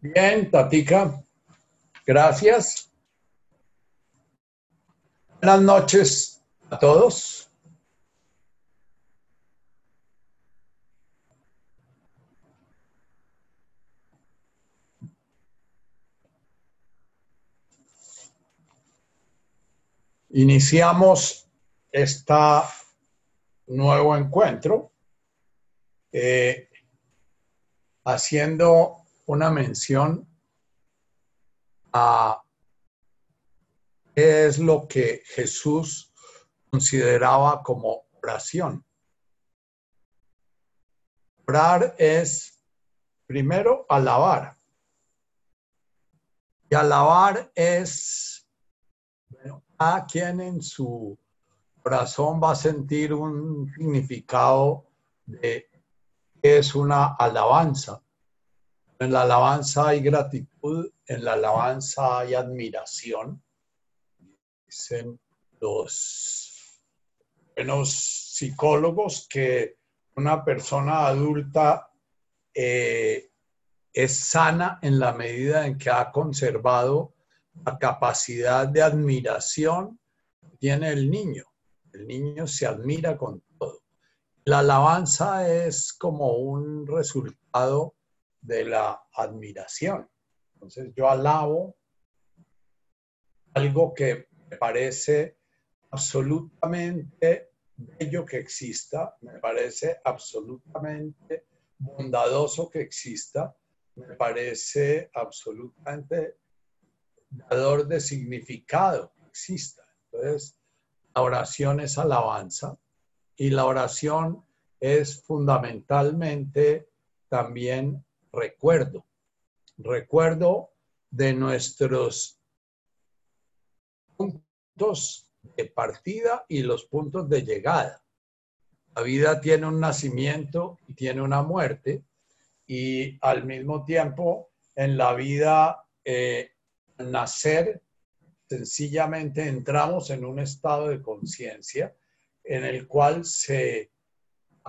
Bien, Tatica. Gracias. Buenas noches a todos. Iniciamos este nuevo encuentro eh, haciendo una mención a qué es lo que Jesús consideraba como oración. Orar es primero alabar. Y alabar es, a quien en su corazón va a sentir un significado de qué es una alabanza. En la alabanza hay gratitud, en la alabanza hay admiración. Dicen los psicólogos que una persona adulta eh, es sana en la medida en que ha conservado la capacidad de admiración que tiene el niño. El niño se admira con todo. La alabanza es como un resultado de la admiración. Entonces yo alabo algo que me parece absolutamente bello que exista, me parece absolutamente bondadoso que exista, me parece absolutamente dador de significado que exista. Entonces, la oración es alabanza y la oración es fundamentalmente también recuerdo, recuerdo de nuestros puntos de partida y los puntos de llegada. La vida tiene un nacimiento y tiene una muerte y al mismo tiempo en la vida eh, nacer sencillamente entramos en un estado de conciencia en el cual se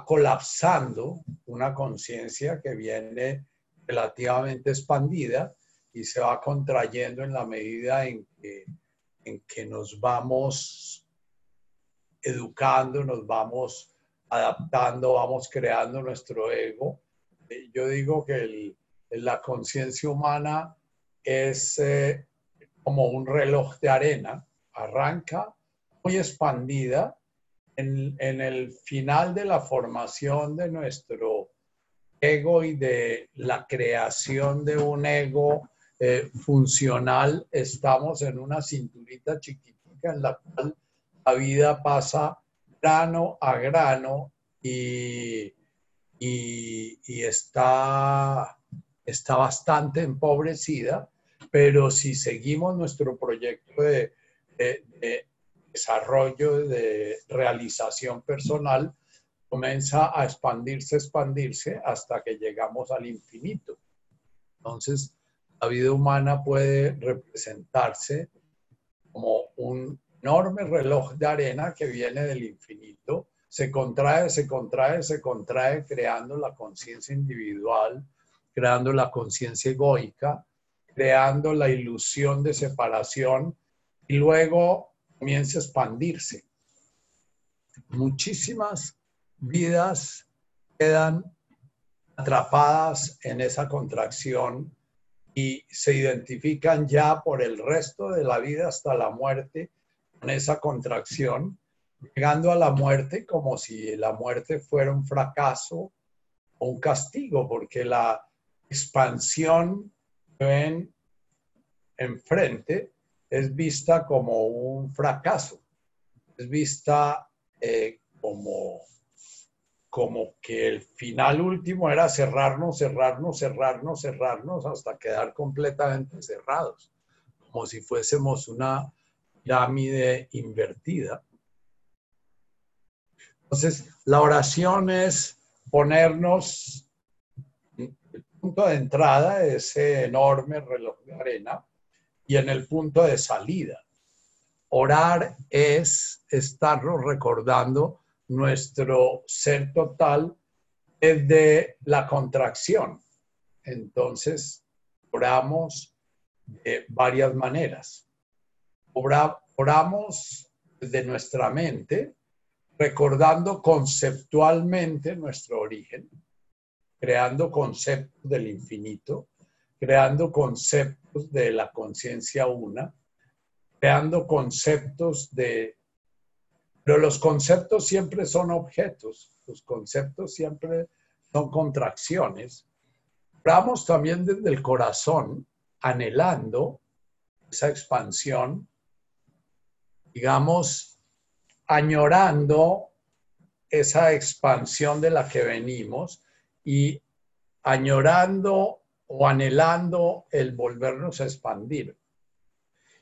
colapsando una conciencia que viene relativamente expandida y se va contrayendo en la medida en que, en que nos vamos educando, nos vamos adaptando, vamos creando nuestro ego. Yo digo que la conciencia humana es eh, como un reloj de arena, arranca muy expandida en, en el final de la formación de nuestro ego y de la creación de un ego eh, funcional, estamos en una cinturita chiquitita en la cual la vida pasa grano a grano y, y, está, está bastante empobrecida, pero si seguimos nuestro proyecto de, de desarrollo, de realización personal, comienza a expandirse, expandirse hasta que llegamos al infinito. Entonces, la vida humana puede representarse como un enorme reloj de arena que viene del infinito, se contrae, se contrae, se contrae, creando la conciencia individual, creando la conciencia egoica, creando la ilusión de separación y luego comienza a expandirse. Muchísimas vidas quedan atrapadas en esa contracción y se identifican ya por el resto de la vida hasta la muerte con esa contracción, llegando a la muerte como si la muerte fuera un fracaso o un castigo, porque la expansión que ven enfrente es vista como un fracaso, es vista eh, como como que el final último era cerrarnos, cerrarnos, cerrarnos, cerrarnos hasta quedar completamente cerrados, como si fuésemos una pirámide invertida. Entonces, la oración es ponernos el punto de entrada de ese enorme reloj de arena y en el punto de salida. Orar es estarnos recordando nuestro ser total es de la contracción. Entonces, oramos de varias maneras. oramos de nuestra mente, recordando conceptualmente nuestro origen, creando conceptos del infinito, creando conceptos de la conciencia una, creando conceptos de... Pero los conceptos siempre son objetos, los conceptos siempre son contracciones. Oramos también desde el corazón, anhelando esa expansión, digamos, añorando esa expansión de la que venimos y añorando o anhelando el volvernos a expandir.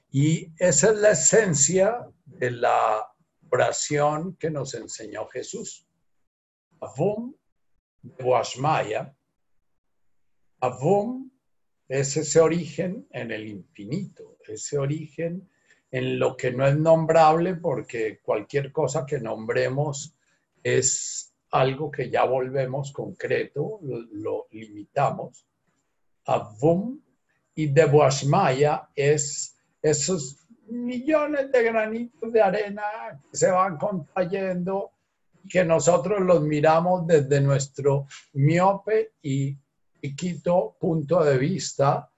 Y esa es la esencia de la oración que nos enseñó Jesús. Avum de Boashmaya. Avum es ese origen en el infinito, ese origen en lo que no es nombrable porque cualquier cosa que nombremos es algo que ya volvemos concreto, lo, limitamos. Avum y de Boashmaya es esos millones de granitos de arena que se van contrayendo, que nosotros los miramos desde nuestro miope y chiquito punto de vista,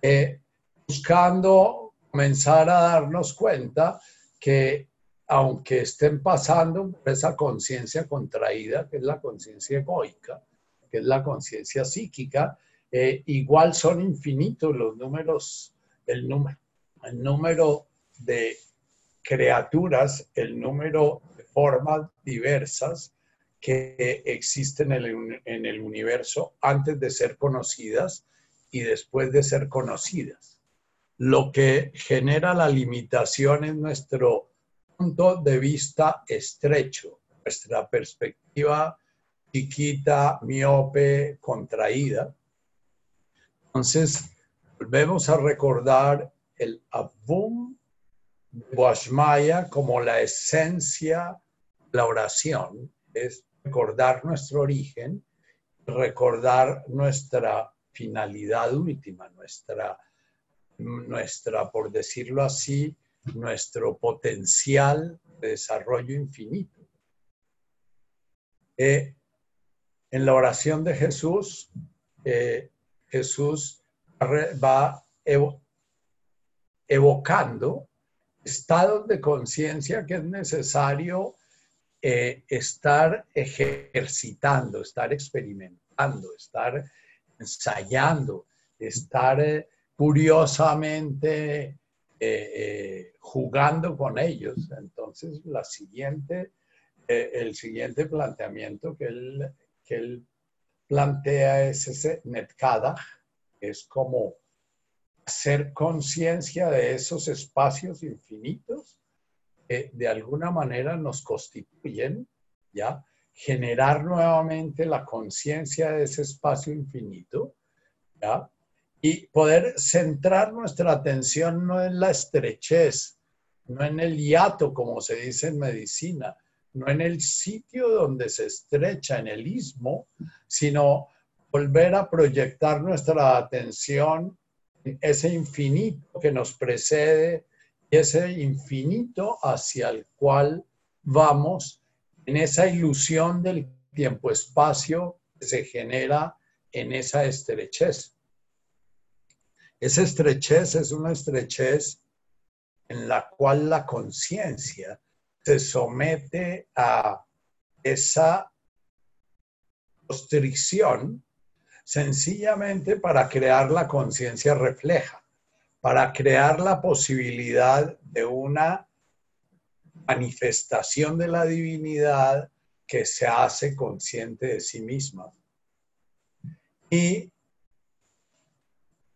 eh, buscando comenzar a darnos cuenta que aunque estén pasando por esa conciencia contraída, que es la conciencia egoica, que es la conciencia psíquica, eh, igual son infinitos los números, el número, el número de criaturas, el número de formas diversas que existen en el, en el universo antes de ser conocidas y después de ser conocidas. Lo que genera la limitación es nuestro punto de vista estrecho, nuestra perspectiva chiquita, miope, contraída. Entonces, volvemos a recordar el Abum Boashmaya como la esencia la oración, es recordar nuestro origen, recordar nuestra finalidad última, nuestra, nuestra, por decirlo así, nuestro potencial de desarrollo infinito. Eh, en la oración de Jesús, eh, Jesús va evocando estados de conciencia que es necesario eh, estar ejercitando, estar experimentando, estar ensayando, estar curiosamente eh, eh, jugando con ellos. Entonces, la siguiente, eh, el siguiente planteamiento que él, que él plantea es ese netkada, es como hacer conciencia de esos espacios infinitos que de alguna manera nos constituyen, ¿ya? Generar nuevamente la conciencia de ese espacio infinito, ¿ya? y poder centrar nuestra atención no en la estrechez, no en el hiato, como se dice en medicina, no en el sitio donde se estrecha, en el istmo, sino volver a proyectar nuestra atención en ese infinito que nos precede y ese infinito hacia el cual vamos en esa ilusión del tiempo-espacio que se genera en esa estrechez. Esa estrechez es una estrechez en la cual la conciencia se somete a esa constricción sencillamente para crear la conciencia refleja, para crear la posibilidad de una manifestación de la divinidad que se hace consciente de sí misma. Y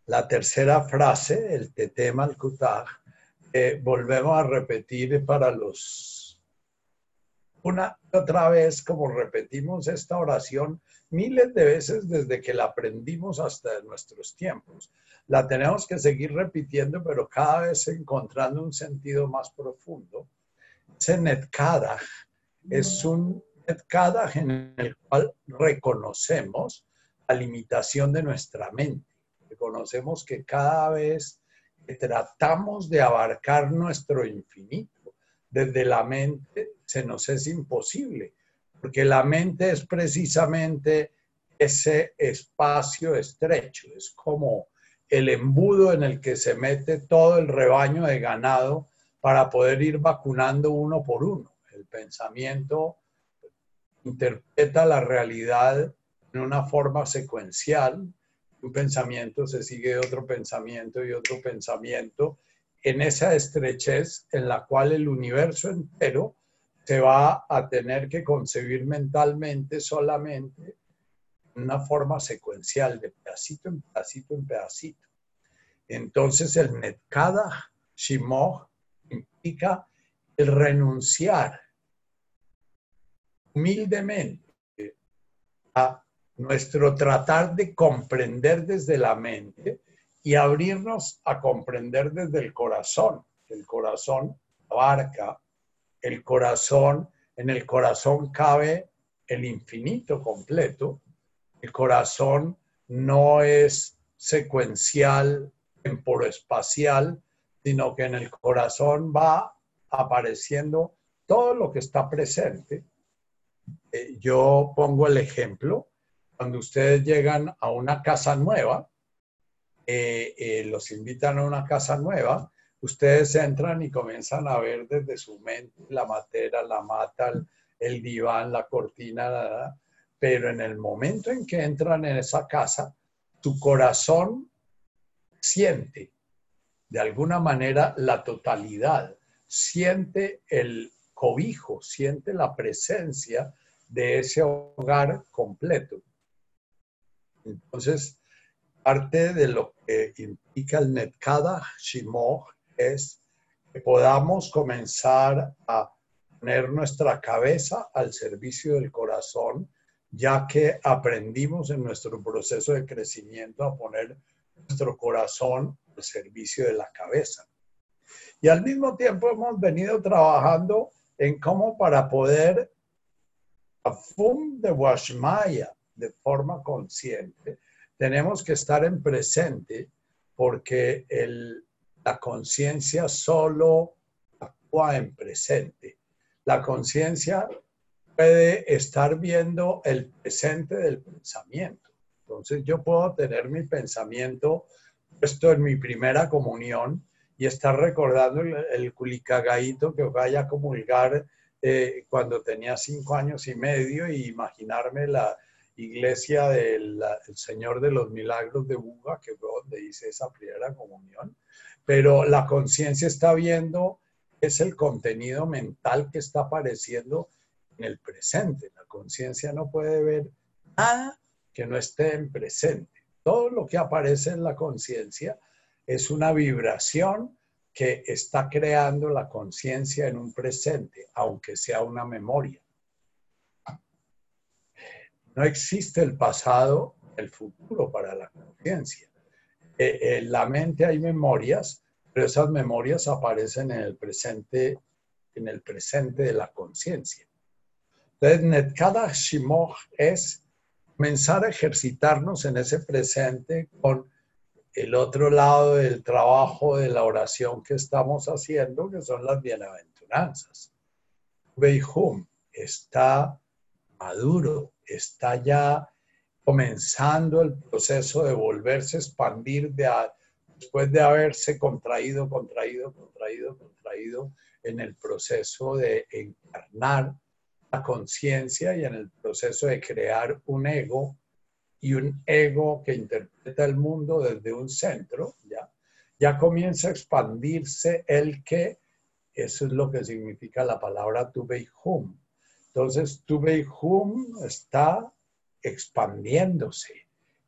la tercera frase, el tetema al eh, volvemos a repetir para los... Una otra vez, como repetimos esta oración miles de veces desde que la aprendimos hasta nuestros tiempos. La tenemos que seguir repitiendo, pero cada vez encontrando un sentido más profundo. Ese netkadach es un netkadach en el cual reconocemos la limitación de nuestra mente reconocemos que cada vez que tratamos de abarcar nuestro infinito desde la mente, se nos es imposible, porque la mente es precisamente ese espacio estrecho, es como el embudo en el que se mete todo el rebaño de ganado para poder ir vacunando uno por uno. El pensamiento interpreta la realidad en una forma secuencial. Un pensamiento se sigue de otro pensamiento y otro pensamiento en esa estrechez en la cual el universo entero se va a tener que concebir mentalmente solamente una forma secuencial, de pedacito en pedacito en pedacito. Entonces el Netkada Shimoh implica el renunciar humildemente a nuestro tratar de comprender desde la mente y abrirnos a comprender desde el corazón. El corazón abarca, el corazón, en el corazón cabe el infinito completo el corazón no es secuencial, temporoespacial, sino que en el corazón va apareciendo todo lo que está presente. Eh, yo pongo el ejemplo, cuando ustedes llegan a una casa nueva, eh, eh, los invitan a una casa nueva, ustedes entran y comienzan a ver desde su mente la matera, la mata, el, diván, la cortina, la, pero en el momento en que entran en esa casa, tu corazón siente de alguna manera la totalidad, siente el cobijo, siente la presencia de ese hogar completo. Entonces, parte de lo que implica el Netkada Shimoh es que podamos comenzar a poner nuestra cabeza al servicio del corazón ya que aprendimos en nuestro proceso de crecimiento a poner nuestro corazón al servicio de la cabeza. Y al mismo tiempo hemos venido trabajando en cómo para poder fum de Washmaya de forma consciente, tenemos que estar en presente porque la conciencia solo actúa en presente. La conciencia puede estar viendo el presente del pensamiento. Entonces yo puedo tener mi pensamiento puesto en mi primera comunión y estar recordando el, el culicagaito que vaya a comulgar eh, cuando tenía cinco años y medio y imaginarme la iglesia del Señor de los Milagros de Buga, que fue donde hice esa primera comunión. Pero la conciencia está viendo, es el contenido mental que está apareciendo en el presente. La conciencia no puede ver nada que no esté en presente. Todo lo que aparece en la conciencia es una vibración que está creando la conciencia en un presente, aunque sea una memoria. No existe el pasado, el futuro para la conciencia. Eh, en la mente hay memorias, pero esas memorias aparecen en el presente, en el presente de la conciencia. Entonces, Netkada Shimoch es comenzar a ejercitarnos en ese presente con el otro lado del trabajo de la oración que estamos haciendo, que son las bienaventuranzas. Beihum está maduro, está ya comenzando el proceso de volverse a expandir después de haberse contraído, contraído, contraído, contraído en el proceso de encarnar la conciencia y en el proceso de crear un ego y un ego que interpreta el mundo desde un centro, ya, ya comienza a expandirse el que, eso es lo que significa la palabra hum. Entonces, hum está expandiéndose,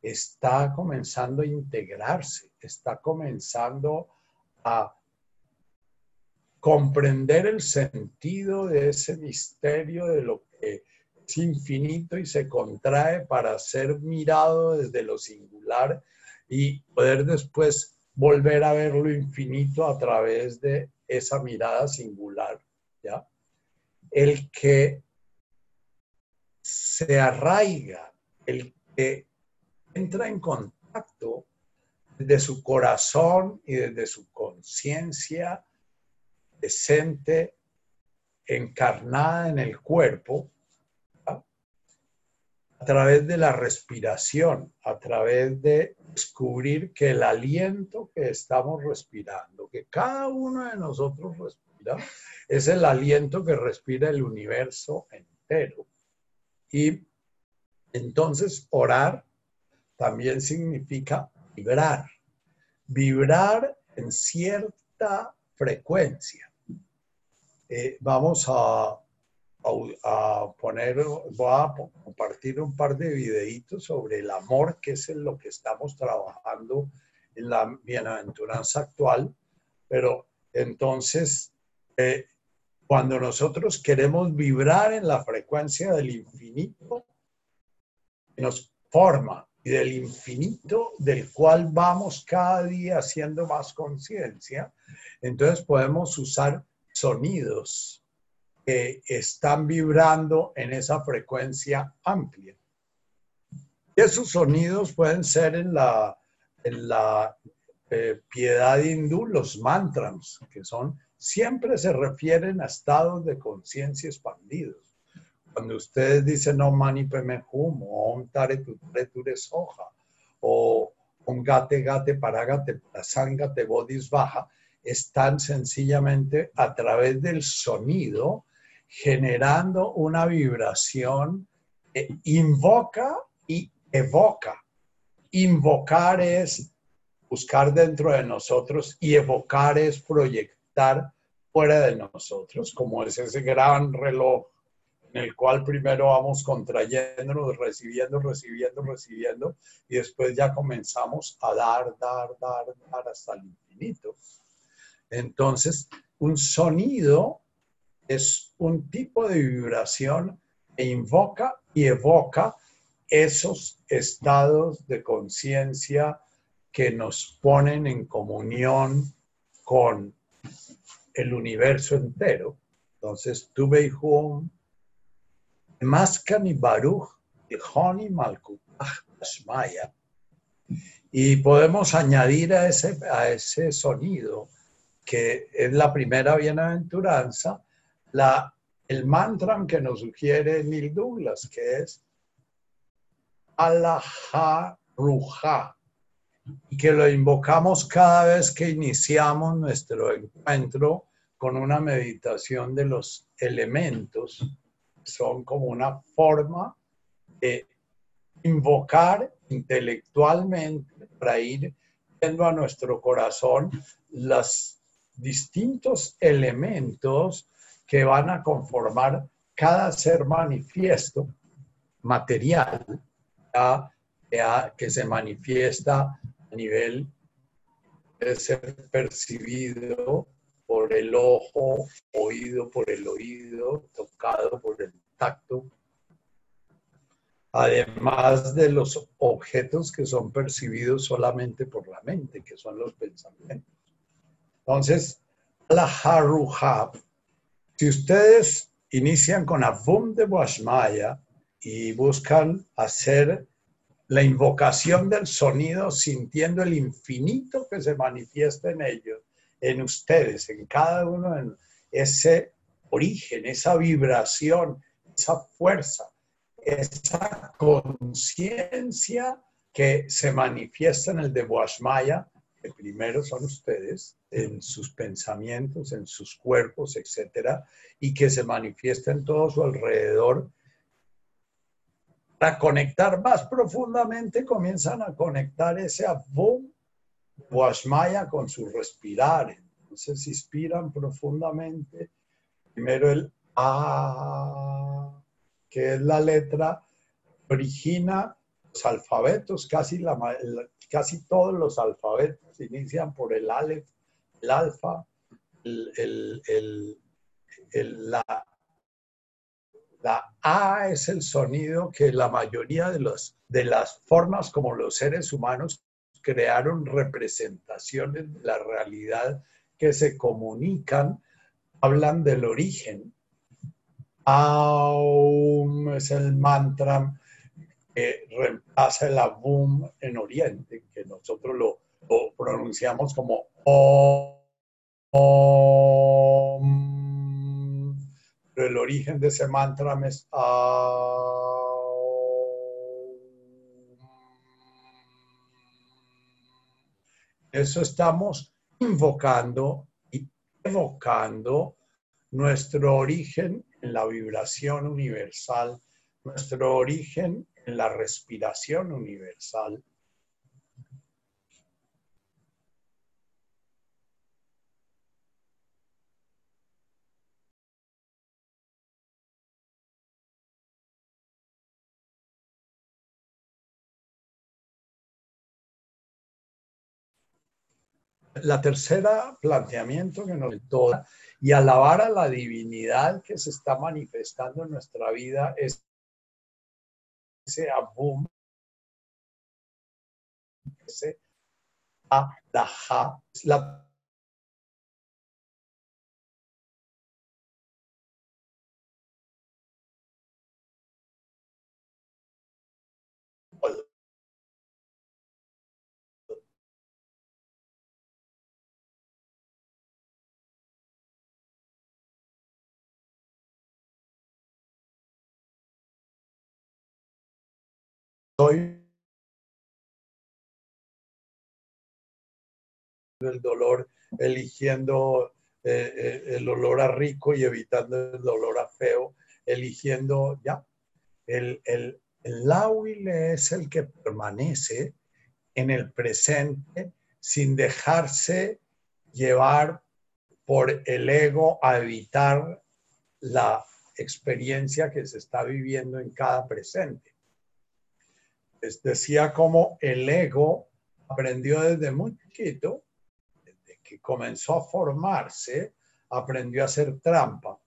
está comenzando a integrarse, está comenzando a comprender el sentido de ese misterio de lo que es infinito y se contrae para ser mirado desde lo singular y poder después volver a ver lo infinito a través de esa mirada singular, ¿ya? El que se arraiga, el que entra en contacto desde su corazón y desde su conciencia presente, encarnada en el cuerpo, a través de la respiración, a través de descubrir que el aliento que estamos respirando, que cada uno de nosotros respira, es el aliento que respira el universo entero. Y entonces orar también significa vibrar, vibrar en cierta frecuencia. Eh, vamos a a, poner, voy a compartir un par de videitos sobre el amor, que es en lo que estamos trabajando en la bienaventuranza actual. Pero entonces, eh, cuando nosotros queremos vibrar en la frecuencia del infinito, nos forma y del infinito del cual vamos cada día haciendo más conciencia, entonces podemos usar sonidos, están vibrando en esa frecuencia amplia. esos sonidos pueden ser en la, en la eh, piedad hindú los mantras, que son, siempre se refieren a estados de conciencia expandidos. Cuando ustedes dicen no mani peme hum, o om tare tuture soja, o om gate gate paragate prasangate bodhis baja, están sencillamente a través del sonido generando una vibración que invoca y evoca. Invocar es buscar dentro de nosotros y evocar es proyectar fuera de nosotros, como es ese gran reloj en el cual primero vamos contrayéndonos, recibiendo, recibiendo, recibiendo, y después ya comenzamos a dar, dar, dar, dar hasta el infinito. Entonces, un sonido es un tipo de vibración que invoca y evoca esos estados de conciencia que nos ponen en comunión con el universo entero. Entonces, Hum, Maskani Baruch, Honi Malkutach. Y podemos añadir a ese, a ese sonido, que es la primera bienaventuranza, la, el mantra que nos sugiere Neil Douglas, que es Alaha Ruja, y que lo invocamos cada vez que iniciamos nuestro encuentro con una meditación de los elementos. Son como una forma de invocar intelectualmente para ir viendo a nuestro corazón los distintos elementos que van a conformar cada ser manifiesto material que se manifiesta a nivel de ser percibido por el ojo, oído por el oído, tocado por el tacto, además de los objetos que son percibidos solamente por la mente, que son los pensamientos. Entonces, la Haruhab si ustedes inician con Avum de Boashmaya y buscan hacer la invocación del sonido sintiendo el infinito que se manifiesta en ellos, en ustedes, en cada uno, en ese origen, esa vibración, esa fuerza, esa conciencia que se manifiesta en el de Boashmaya, que primero son ustedes, en sus pensamientos, en sus cuerpos, etcétera, y que se manifiesta en todo su alrededor. Para conectar más profundamente, comienzan a conectar ese abum Washmaya con su respirar. Entonces inspiran profundamente. Primero el A, que es la letra, origina los alfabetos, casi, la, casi todos los alfabetos inician por el Aleph el alfa, la, la A es el sonido que la mayoría de, los, de las formas como los seres humanos crearon representaciones de la realidad que se comunican, hablan del origen. Aum es el mantra que reemplaza el Abum en Oriente, que nosotros lo pronunciamos como Om. Pero el origen de ese mantra es Eso estamos invocando y evocando nuestro origen en la vibración universal, nuestro origen en la respiración universal. La tercera planteamiento que nos toda y alabar a la divinidad que se está manifestando en nuestra vida es ese abum, ese adaha, la el dolor, eligiendo eh, eh, el olor a rico y evitando el dolor a feo, eligiendo ya. El, el, el es el que permanece en el presente sin dejarse llevar por el ego a evitar la experiencia que se está viviendo en cada presente decía cómo el ego aprendió desde muy chiquito, que comenzó a formarse, aprendió a hacer trampa.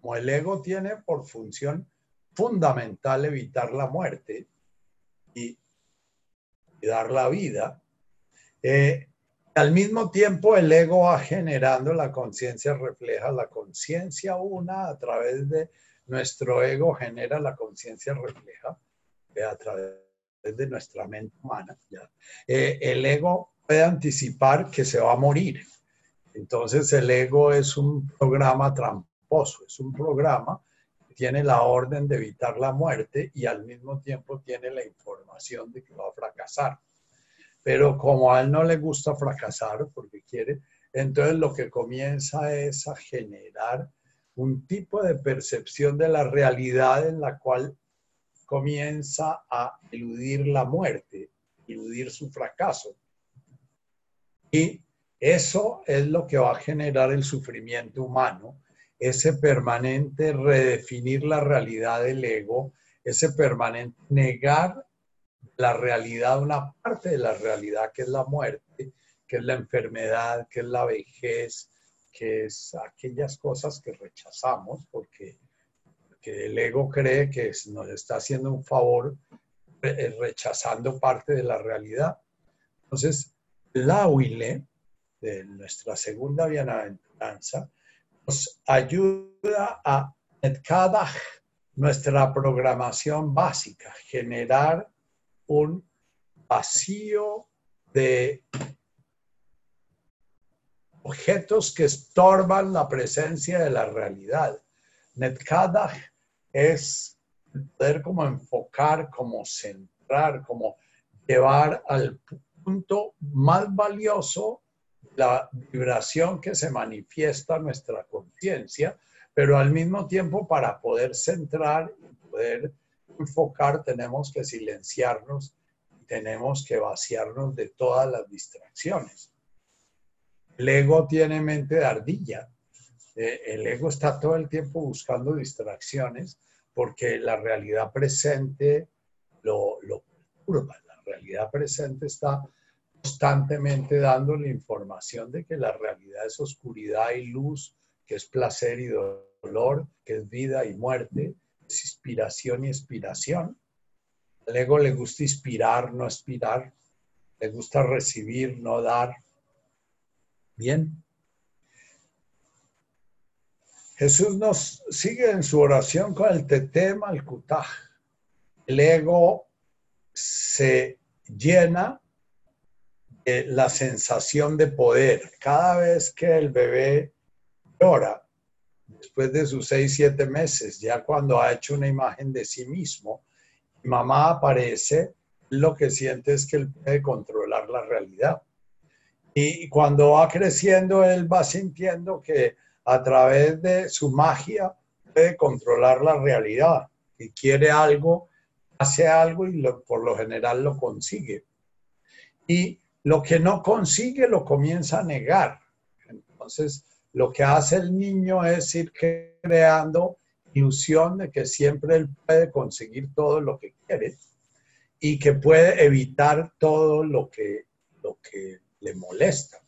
Como el ego tiene por función fundamental evitar la muerte y, dar la vida, eh, al mismo tiempo el ego va generando la conciencia, refleja la conciencia una a través de nuestro ego genera la conciencia refleja a través de nuestra mente humana, eh, el ego puede anticipar que se va a morir. Entonces el ego es un programa tramposo, es un programa que tiene la orden de evitar la muerte y al mismo tiempo tiene la información de que va a fracasar. Pero como a él no le gusta fracasar porque quiere, entonces lo que comienza es a generar un tipo de percepción de la realidad en la cual comienza a eludir la muerte, eludir su fracaso. Y eso es lo que va a generar el sufrimiento humano, ese permanente redefinir la realidad del ego, ese permanente negar la realidad, una parte de la realidad que es la muerte, que es la enfermedad, que es la vejez, que es aquellas cosas que rechazamos porque que el ego cree que nos está haciendo un favor eh, rechazando parte de la realidad. Entonces, la huile de nuestra segunda bienaventuranza nos ayuda a cada nuestra programación básica, generar un vacío de objetos que estorban la presencia de la realidad. Netkadach es poder como enfocar, como centrar, como llevar al punto más valioso la vibración que se manifiesta en nuestra conciencia, pero al mismo tiempo para poder centrar y poder enfocar tenemos que silenciarnos, tenemos que vaciarnos de todas las distracciones. El ego tiene mente de ardilla, eh, el ego está todo el tiempo buscando distracciones porque la realidad presente lo, lo perturba. Realidad presente está constantemente dando la información de que la realidad es oscuridad y luz, que es placer y dolor, que es vida y muerte, es inspiración y expiración. Al ego le gusta inspirar, no expirar, le gusta recibir, no dar. Bien, Jesús nos sigue en su oración con el tetema al kutaj. El ego se llena eh, la sensación de poder. Cada vez que el bebé llora, después de sus seis, siete meses, ya cuando ha hecho una imagen de sí mismo, mamá aparece, lo que siente es que él puede controlar la realidad. Y cuando va creciendo, él va sintiendo que a través de su magia puede controlar la realidad. Y quiere algo, hace algo y por lo general lo consigue. Y lo que no consigue lo comienza a negar. Entonces, lo que hace el niño es ir creando ilusión de que siempre él puede conseguir todo lo que quiere y que puede evitar todo lo que, lo que le molesta.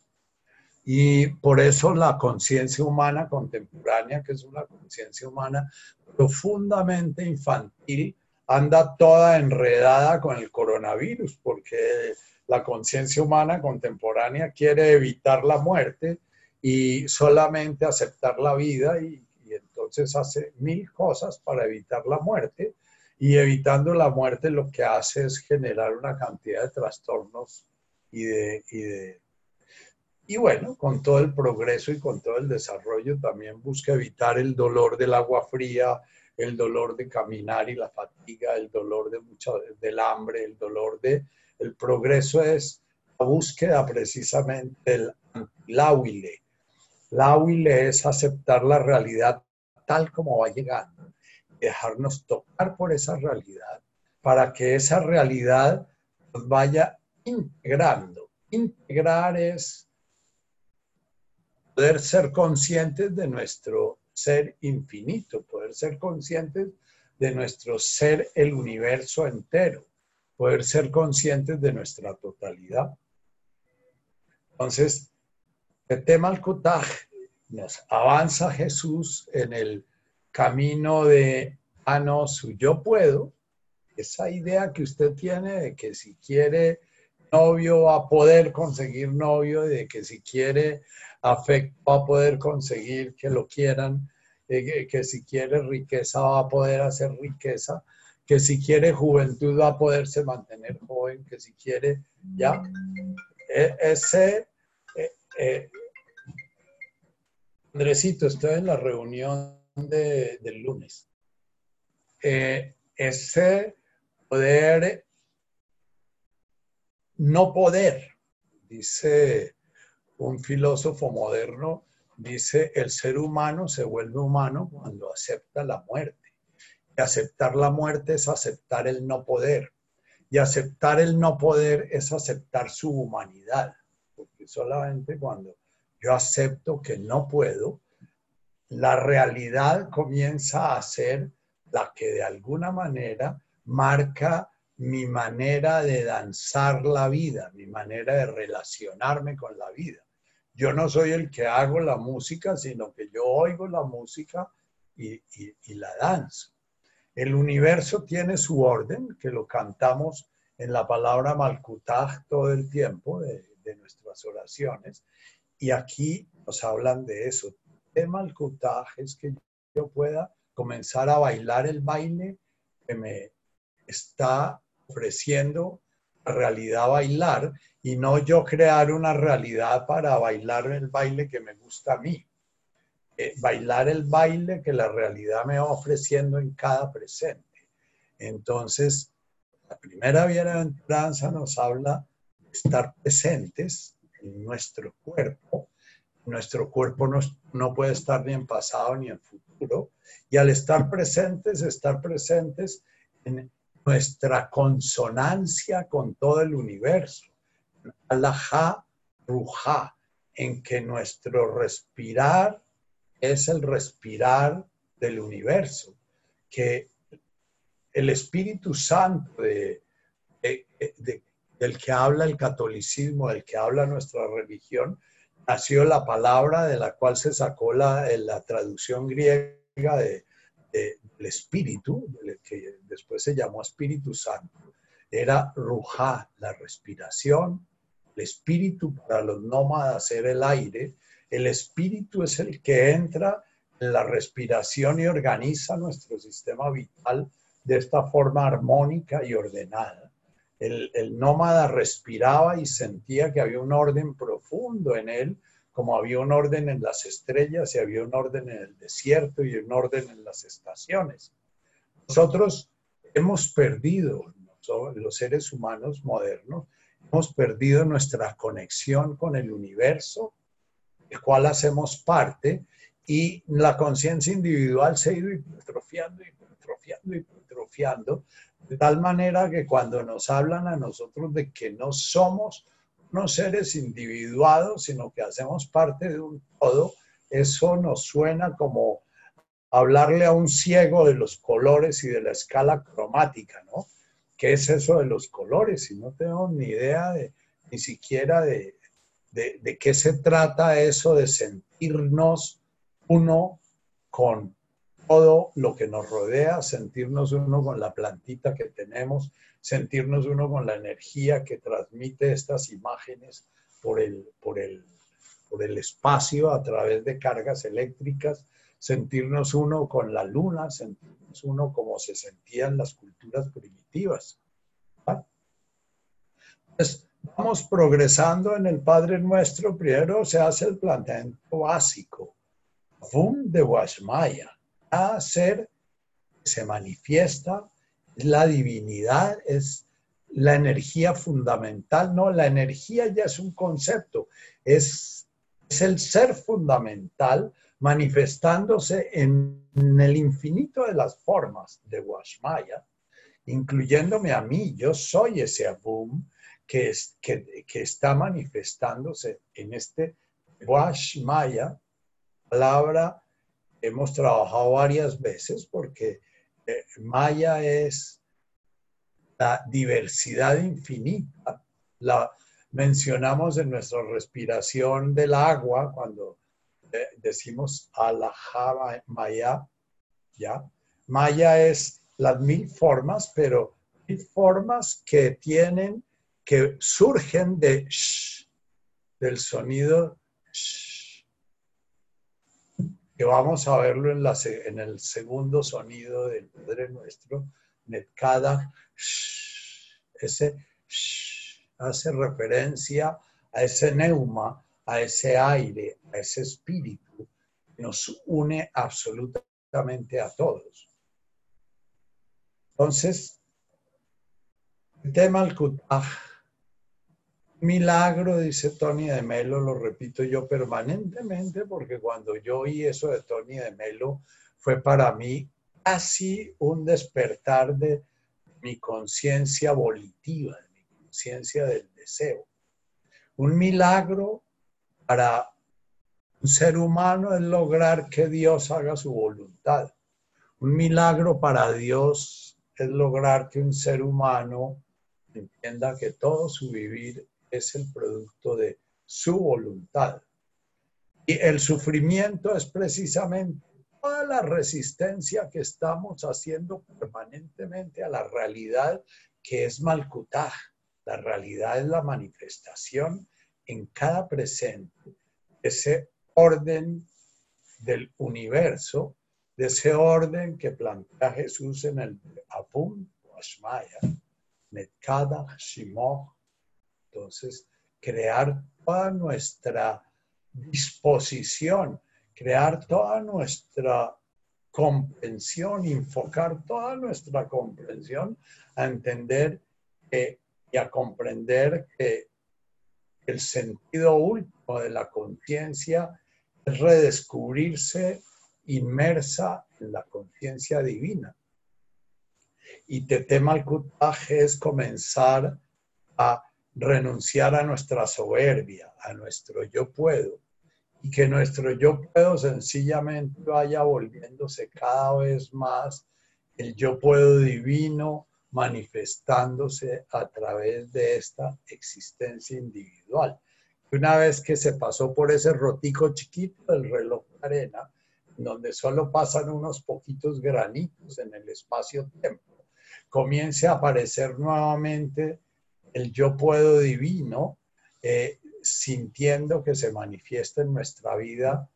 Y por eso la conciencia humana contemporánea, que es una conciencia humana profundamente infantil, anda toda enredada con el coronavirus, porque la conciencia humana contemporánea quiere evitar la muerte y solamente aceptar la vida y, entonces hace mil cosas para evitar la muerte. Y evitando la muerte lo que hace es generar una cantidad de trastornos y de, y de y bueno, con todo el progreso y con todo el desarrollo también busca evitar el dolor del agua fría, el dolor de caminar y la fatiga, el dolor de mucho, del hambre, el dolor de... El progreso es la búsqueda precisamente del lauile. Lauile es aceptar la realidad tal como va llegando, dejarnos tocar por esa realidad para que esa realidad nos vaya integrando. Integrar es poder ser conscientes de nuestro ser infinito, poder ser conscientes de nuestro ser el universo entero, poder ser conscientes de nuestra totalidad. Entonces, el tema al nos avanza Jesús en el camino de, ah, no, su yo puedo, esa idea que usted tiene de que si quiere novio va a poder conseguir novio, de que si quiere afecto va a poder conseguir que lo quieran, eh, que, si quiere riqueza va a poder hacer riqueza, que si quiere juventud va a poderse mantener joven, que si quiere, ya. E, ese, eh, eh, Andresito, estoy en la reunión de, del lunes. ese poder, no poder, dice un filósofo moderno dice, el ser humano se vuelve humano cuando acepta la muerte. Y aceptar la muerte es aceptar el no poder. Y aceptar el no poder es aceptar su humanidad. Porque solamente cuando yo acepto que no puedo, la realidad comienza a ser la que de alguna manera marca mi manera de danzar la vida, mi manera de relacionarme con la vida. Yo no soy el que hago la música, sino que yo oigo la música y, la danzo. El universo tiene su orden, que lo cantamos en la palabra Malkutaj todo el tiempo de, nuestras oraciones. Y aquí nos hablan de eso. El Malkutaj es que yo pueda comenzar a bailar el baile que me está ofreciendo la realidad bailar y no yo crear una realidad para bailar el baile que me gusta a mí. Eh, bailar el baile que la realidad me va ofreciendo en cada presente. Entonces, la primera bienaventuranza nos habla de estar presentes en nuestro cuerpo. Nuestro cuerpo no, no puede estar ni en pasado ni en futuro. Y al estar presentes, estar presentes en nuestra consonancia con todo el universo. Alajá ruja, en que nuestro respirar es el respirar del universo, que el Espíritu Santo del que habla el catolicismo, del que habla nuestra religión, nació la palabra de la cual se sacó la, la traducción griega de, del Espíritu, que después se llamó Espíritu Santo. Era ruja, la respiración, el espíritu para los nómadas era el aire. El espíritu es el que entra en la respiración y organiza nuestro sistema vital de esta forma armónica y ordenada. el, nómada respiraba y sentía que había un orden profundo en él, como había un orden en las estrellas y había un orden en el desierto y un orden en las estaciones. Nosotros hemos perdido, los seres humanos modernos, hemos perdido nuestra conexión con el universo, del cual hacemos parte, y la conciencia individual se ha ido hipertrofiando, hipertrofiando, hipertrofiando, de tal manera que cuando nos hablan a nosotros de que no somos unos seres individuados, sino que hacemos parte de un todo, eso nos suena como hablarle a un ciego de los colores y de la escala cromática, ¿no? ¿Qué es eso de los colores? Si no tengo ni idea de, ni siquiera de, de qué se trata eso de sentirnos uno con todo lo que nos rodea, sentirnos uno con la plantita que tenemos, sentirnos uno con la energía que transmite estas imágenes por el, por el, por el espacio a través de cargas eléctricas, sentirnos uno con la luna, sentirnos uno como se sentían las culturas primitivas. Entonces, vamos progresando en el Padre Nuestro. Primero se hace el planteamiento básico, Vum de Washmaya cada ser se manifiesta, es la divinidad, es la energía fundamental. No, la energía ya es un concepto, es, es el ser fundamental manifestándose en, el infinito de las formas de Washmaya, incluyéndome a mí. Yo soy ese Abum que, es, que, que está manifestándose en este Washmaya, palabra hemos trabajado varias veces porque eh, Maya es la diversidad infinita. La mencionamos en nuestra respiración del agua cuando eh, decimos Alaha Maya, ¿ya? Maya es las mil formas, pero mil formas que tienen, que surgen de sh, del sonido vamos a verlo en, la, en el segundo sonido del Padre Nuestro, Netkada, ese hace referencia a ese neuma, a ese aire, a ese espíritu que nos une absolutamente a todos. Entonces, el tema al milagro, dice Tony de Melo, lo repito yo permanentemente, porque cuando yo oí eso de Tony de Melo, fue para mí casi un despertar de mi conciencia volitiva, de mi conciencia del deseo. Un milagro para un ser humano es lograr que Dios haga su voluntad. Un milagro para Dios es lograr que un ser humano entienda que todo su vivir es el producto de su voluntad. Y el sufrimiento es precisamente toda la resistencia que estamos haciendo permanentemente a la realidad que es Malkutaj. La realidad es la manifestación en cada presente, ese orden del universo, de ese orden que plantea Jesús en el Apum Ashmaya, Netkada Shimoch entonces, crear toda nuestra disposición, crear toda nuestra comprensión, enfocar toda nuestra comprensión a entender y a comprender que el sentido último de la conciencia es redescubrirse inmersa en la conciencia divina. Y Tetema al es comenzar a renunciar a nuestra soberbia, a nuestro yo puedo, y que nuestro yo puedo sencillamente vaya volviéndose cada vez más el yo puedo divino manifestándose a través de esta existencia individual. Una vez que se pasó por ese rotico chiquito del reloj de arena, donde solo pasan unos poquitos granitos en el espacio-tiempo, comience a aparecer nuevamente el yo puedo divino, eh, sintiendo que se manifiesta en nuestra vida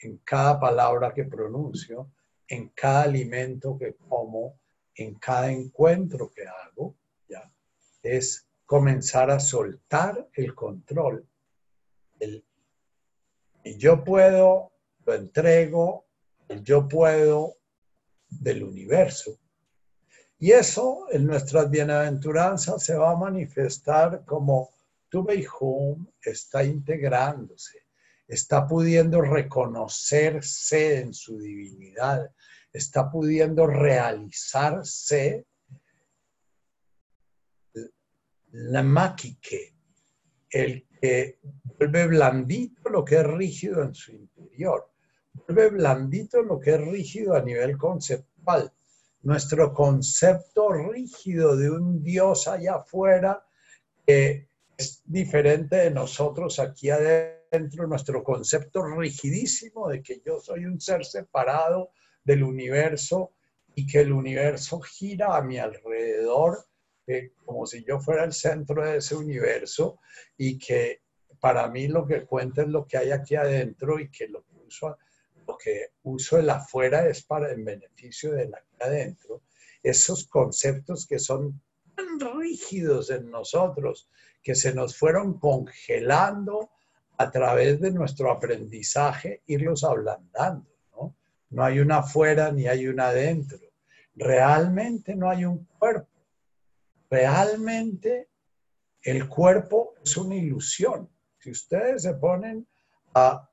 en cada palabra que pronuncio, en cada alimento que como, en cada encuentro que hago, ¿ya? es comenzar a soltar el control. El, yo puedo, lo entrego, el yo puedo del universo. Y eso en nuestras bienaventuranzas se va a manifestar como tu home está integrándose, está pudiendo reconocerse en su divinidad, está pudiendo realizarse la maquique, el que vuelve blandito lo que es rígido en su interior, vuelve blandito lo que es rígido a nivel conceptual. Nuestro concepto rígido de un Dios allá afuera que es diferente de nosotros aquí adentro, nuestro concepto rigidísimo de que yo soy un ser separado del universo y que el universo gira a mi alrededor como si yo fuera el centro de ese universo y que para mí lo que cuenta es lo que hay aquí adentro y que lo que uso, que uso el afuera es para el beneficio de aquí adentro. Esos conceptos que son tan rígidos en nosotros, que se nos fueron congelando a través de nuestro aprendizaje, irlos ablandando. ¿no? no hay una afuera ni hay una adentro. Realmente no hay un cuerpo realmente el cuerpo es una ilusión. Si ustedes se ponen a,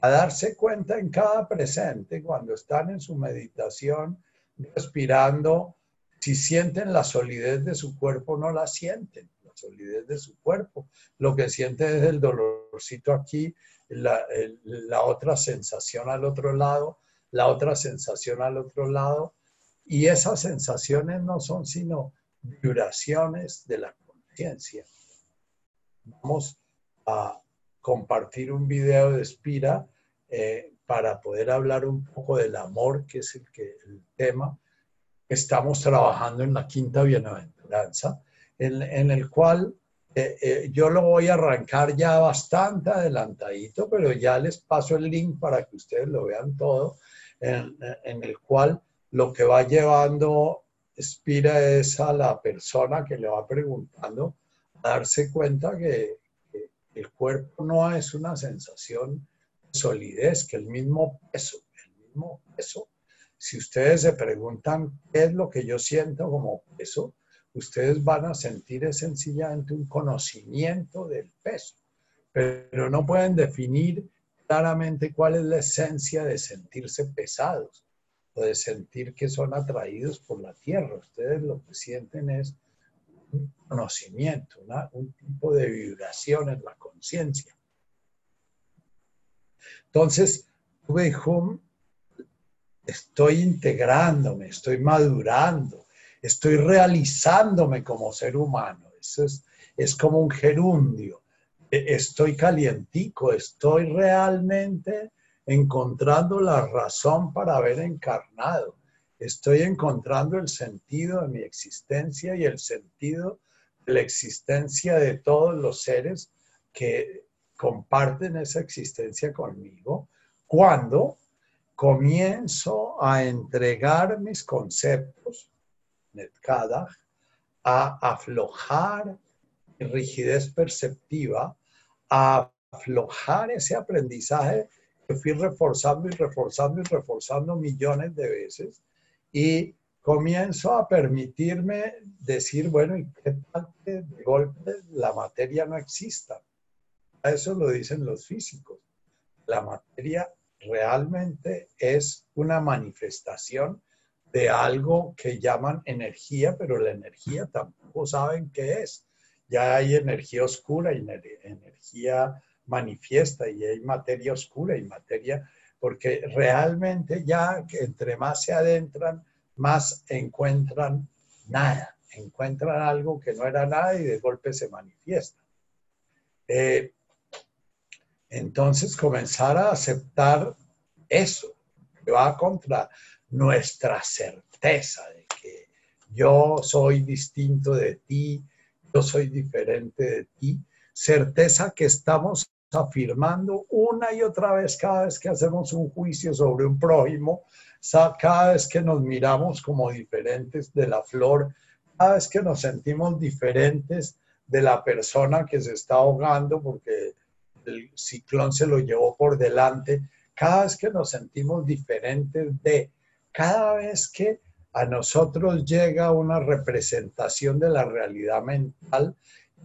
darse cuenta en cada presente, cuando están en su meditación, respirando, si sienten la solidez de su cuerpo, no la sienten, la solidez de su cuerpo. Lo que sienten es el dolorcito aquí, la, la otra sensación al otro lado, la otra sensación al otro lado. Y esas sensaciones no son sino vibraciones de la conciencia. Vamos a compartir un video de Spira eh, para poder hablar un poco del amor, que es el, que, el tema. Estamos trabajando en la quinta bienaventuranza, en, el cual eh, eh, yo lo voy a arrancar ya bastante adelantadito, pero ya les paso el link para que ustedes lo vean todo, en, en el cual lo que va llevando Inspira es a la persona que le va preguntando darse cuenta que, el cuerpo no es una sensación de solidez, que el mismo peso, el mismo peso, si ustedes se preguntan qué es lo que yo siento como peso, ustedes van a sentir es sencillamente un conocimiento del peso, pero no pueden definir claramente cuál es la esencia de sentirse pesados de sentir que son atraídos por la tierra. Ustedes lo que sienten es un conocimiento, un tipo de vibración en la conciencia. Entonces, Hum, estoy integrándome, estoy madurando, estoy realizándome como ser humano. Es, es como un gerundio. E, estoy calientico, estoy realmente encontrando la razón para haber encarnado. Estoy encontrando el sentido de mi existencia y el sentido de la existencia de todos los seres que comparten esa existencia conmigo cuando comienzo a entregar mis conceptos, Netkadach, a aflojar rigidez perceptiva, a aflojar ese aprendizaje fui reforzando y reforzando y reforzando millones de veces y comienzo a permitirme decir, bueno, ¿y qué tal de golpe la materia no exista? Eso lo dicen los físicos. La materia realmente es una manifestación de algo que llaman energía, pero la energía tampoco saben qué es. Ya hay energía oscura y energía manifiesta y hay materia oscura y materia, porque realmente ya entre más se adentran, más encuentran nada, encuentran algo que no era nada y de golpe se manifiesta. Eh, entonces comenzar a aceptar eso, que va contra nuestra certeza de que yo soy distinto de ti, yo soy diferente de ti, certeza que estamos afirmando una y otra vez cada vez que hacemos un juicio sobre un prójimo, cada vez que nos miramos como diferentes de la flor cada vez que nos sentimos diferentes de la persona que se está ahogando porque el ciclón se lo llevó por delante, cada vez que nos sentimos diferentes de, cada vez que a nosotros llega una representación de la realidad mental,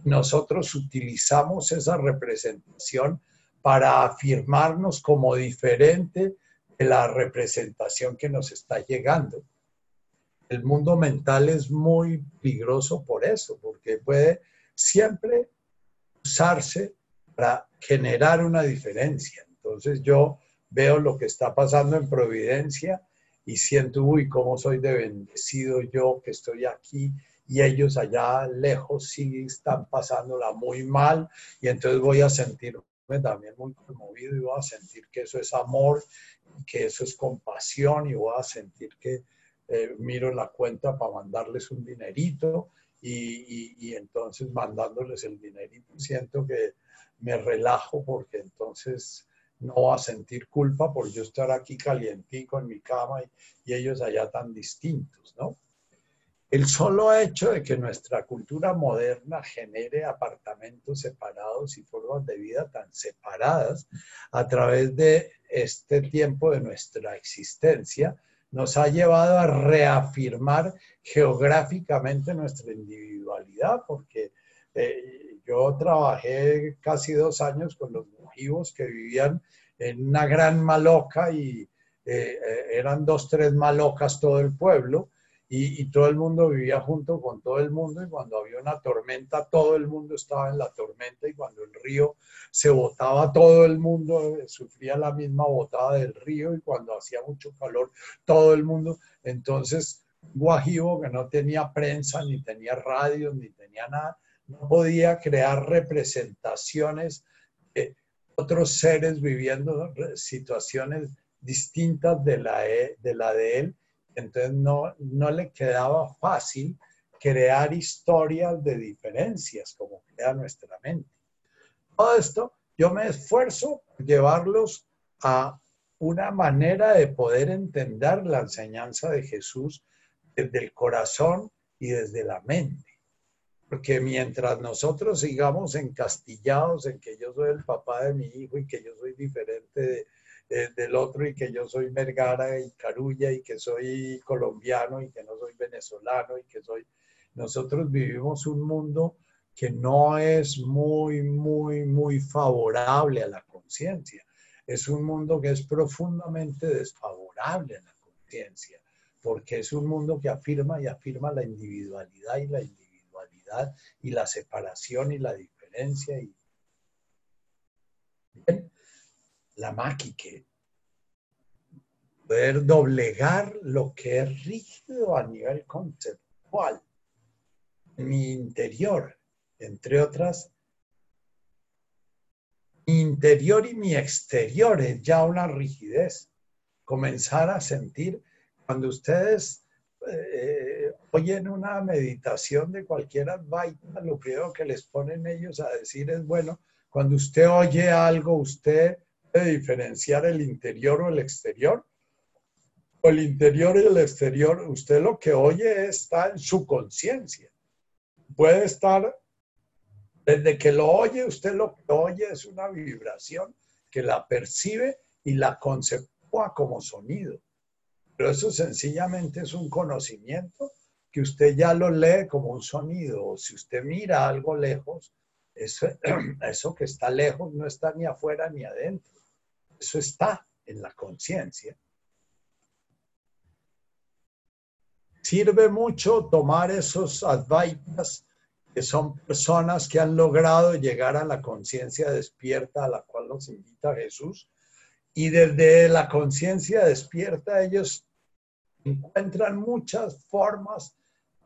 nosotros utilizamos esa representación para afirmarnos como diferente de la representación que nos está llegando. El mundo mental es muy peligroso por eso, porque puede siempre usarse para generar una diferencia. Entonces yo veo lo que está pasando en Providencia y siento, uy, cómo soy de bendecido yo que estoy aquí y ellos allá lejos sí están pasándola muy mal y entonces voy a sentirme también muy conmovido y voy a sentir que eso es amor, que eso es compasión y voy a sentir que eh, miro la cuenta para mandarles un dinerito y, entonces mandándoles el dinerito siento que me relajo porque entonces no voy a sentir culpa por yo estar aquí calientico en mi cama y ellos allá tan distintos, ¿no? El solo hecho de que nuestra cultura moderna genere apartamentos separados y formas de vida tan separadas a través de este tiempo de nuestra existencia nos ha llevado a reafirmar geográficamente nuestra individualidad, porque eh, yo trabajé casi dos años con los mojivos que vivían en una gran maloca y eh, eh, eran dos, tres malocas todo el pueblo y, todo el mundo vivía junto con todo el mundo y cuando había una tormenta todo el mundo estaba en la tormenta y cuando el río se botaba todo el mundo sufría la misma botada del río y cuando hacía mucho calor todo el mundo. Entonces Guajibo que no tenía prensa ni tenía radio ni tenía nada no podía crear representaciones de otros seres viviendo situaciones distintas de la, de la de él entonces no, no le quedaba fácil crear historias de diferencias como crea nuestra mente. Todo esto yo me esfuerzo por llevarlos a una manera de poder entender la enseñanza de Jesús desde el corazón y desde la mente. Porque mientras nosotros sigamos encastillados en que yo soy el papá de mi hijo y que yo soy diferente de, del otro y que yo soy Vergara y Carulla y que soy colombiano y que no soy venezolano y que soy... Nosotros vivimos un mundo que no es muy, muy, muy favorable a la conciencia. Es un mundo que es profundamente desfavorable a la conciencia, porque es un mundo que afirma y afirma la individualidad y la individualidad y la separación y la diferencia. Y... Bien, la máquica, poder doblegar lo que es rígido a nivel conceptual, mi interior, entre otras, mi interior y mi exterior es ya una rigidez. Comenzar a sentir cuando ustedes eh, oyen una meditación de cualquier advaita, lo primero que les ponen ellos a decir es, bueno, cuando usted oye algo, usted diferenciar el interior o el exterior. O el interior y el exterior, usted lo que oye está en su conciencia. Puede estar, desde que lo oye, usted lo que oye es una vibración que la percibe y la conceptúa como sonido. Pero eso sencillamente es un conocimiento que usted ya lo lee como un sonido. O si usted mira algo lejos, eso, eso que está lejos no está ni afuera ni adentro. Eso está en la conciencia. Sirve mucho tomar esos advaitas que son personas que han logrado llegar a la conciencia despierta a la cual nos invita Jesús. Y desde la conciencia despierta ellos encuentran muchas formas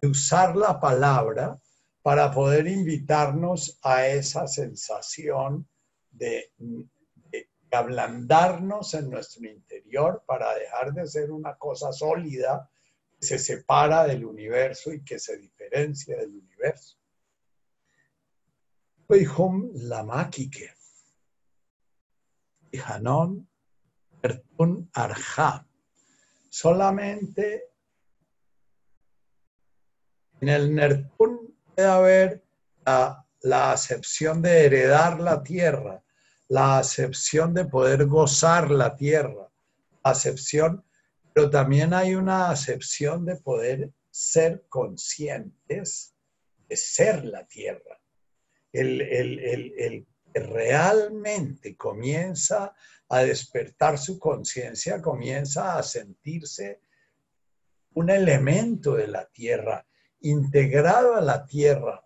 de usar la palabra para poder invitarnos a esa sensación de ablandarnos en nuestro interior para dejar de ser una cosa sólida que se separa del universo y que se diferencia del universo. Hum lamakike. Hanon Ertun Arja. Solamente En el Nertún puede haber la acepción de heredar la tierra, la acepción de poder gozar la tierra, acepción, pero también hay una acepción de poder ser conscientes de ser la tierra. El, el, el, realmente comienza a despertar su conciencia, comienza a sentirse un elemento de la tierra, integrado a la tierra,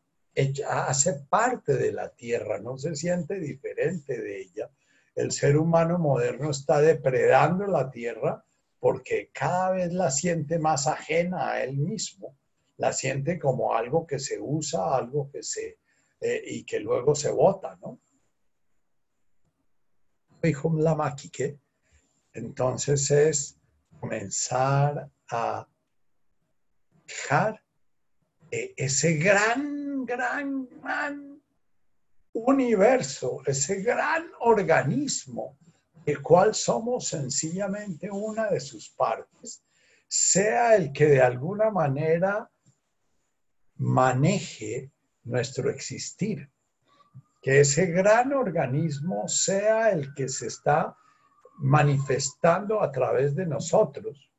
hace parte de la tierra, no se siente diferente de ella. El ser humano moderno está depredando la tierra porque cada vez la siente más ajena a él mismo, la siente como algo que se usa, algo que se, eh, y que luego se vota, ¿no? Entonces es comenzar a dejar ese gran, gran, gran universo, ese gran organismo, el cual somos sencillamente una de sus partes, sea el que de alguna manera maneje nuestro existir, que ese gran organismo sea el que se está manifestando a través de nosotros.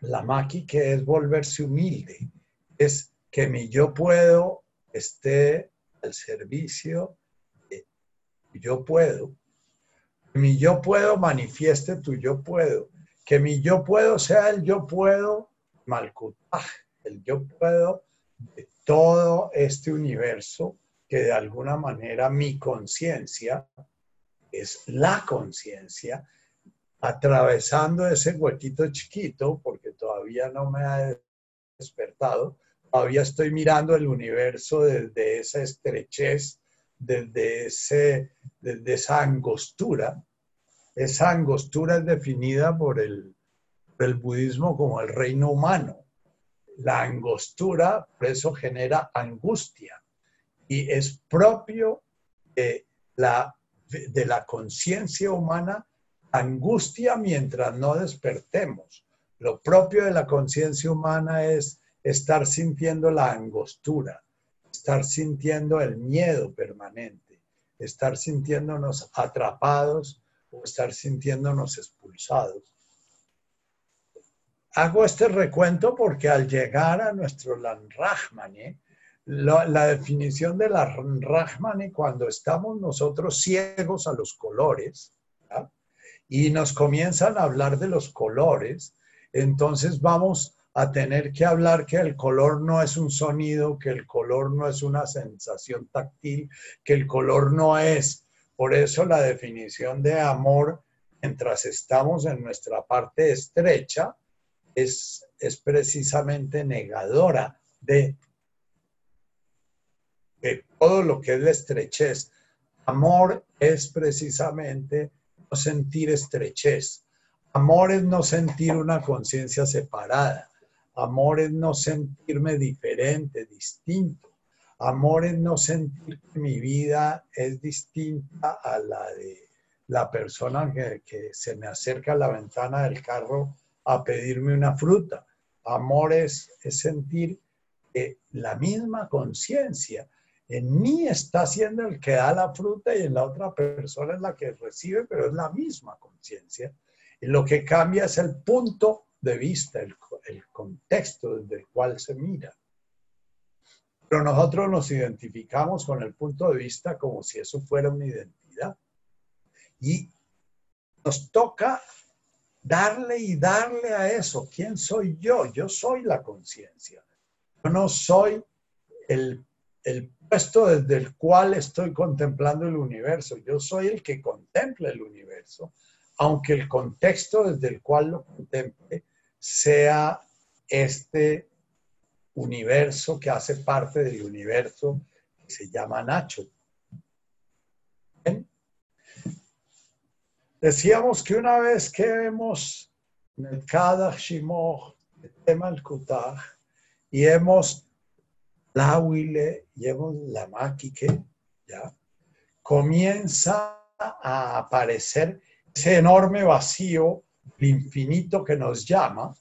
La maqui que es volverse humilde, es que mi yo puedo esté al servicio de yo puedo. Que mi yo puedo manifieste tu yo puedo. Que mi yo puedo sea el yo puedo malcutaj, el yo puedo de todo este universo que de alguna manera mi conciencia es la conciencia atravesando ese huequito chiquito, porque todavía no me ha despertado, todavía estoy mirando el universo desde esa estrechez, desde, ese, desde esa angostura. Esa angostura es definida por el, el budismo como el reino humano. La angostura, por eso genera angustia y es propio de la, de la conciencia humana angustia mientras no despertemos. Lo propio de la conciencia humana es estar sintiendo la angostura, estar sintiendo el miedo permanente, estar sintiéndonos atrapados o estar sintiéndonos expulsados. Hago este recuento porque al llegar a nuestro Lanrahmane, la, la, definición de la Rahmani cuando estamos nosotros ciegos a los colores y nos comienzan a hablar de los colores, entonces vamos a tener que hablar que el color no es un sonido, que el color no es una sensación táctil, que el color no es. Por eso la definición de amor, mientras estamos en nuestra parte estrecha, es, es precisamente negadora de, de todo lo que es la estrechez. Amor es precisamente no sentir estrechez. Amor es no sentir una conciencia separada. Amor es no sentirme diferente, distinto. Amor es no sentir que mi vida es distinta a la de la persona que, se me acerca a la ventana del carro a pedirme una fruta. Amor es, sentir que la misma conciencia en mí está siendo el que da la fruta y en la otra persona es la que recibe, pero es la misma conciencia. Y lo que cambia es el punto de vista, el, contexto desde el cual se mira. Pero nosotros nos identificamos con el punto de vista como si eso fuera una identidad. Y nos toca darle y darle a eso. ¿Quién soy yo? Yo soy la conciencia. Yo no soy el, el puesto desde el cual estoy contemplando el universo. Yo soy el que contempla el universo, aunque el contexto desde el cual lo contemple sea este universo que hace parte del universo que se llama Nacho. Decíamos que una vez que hemos cada Shimoh, tema el Kutaj, y hemos la huile, hemos la maquique, ya, comienza a aparecer ese enorme vacío, el infinito que nos llama,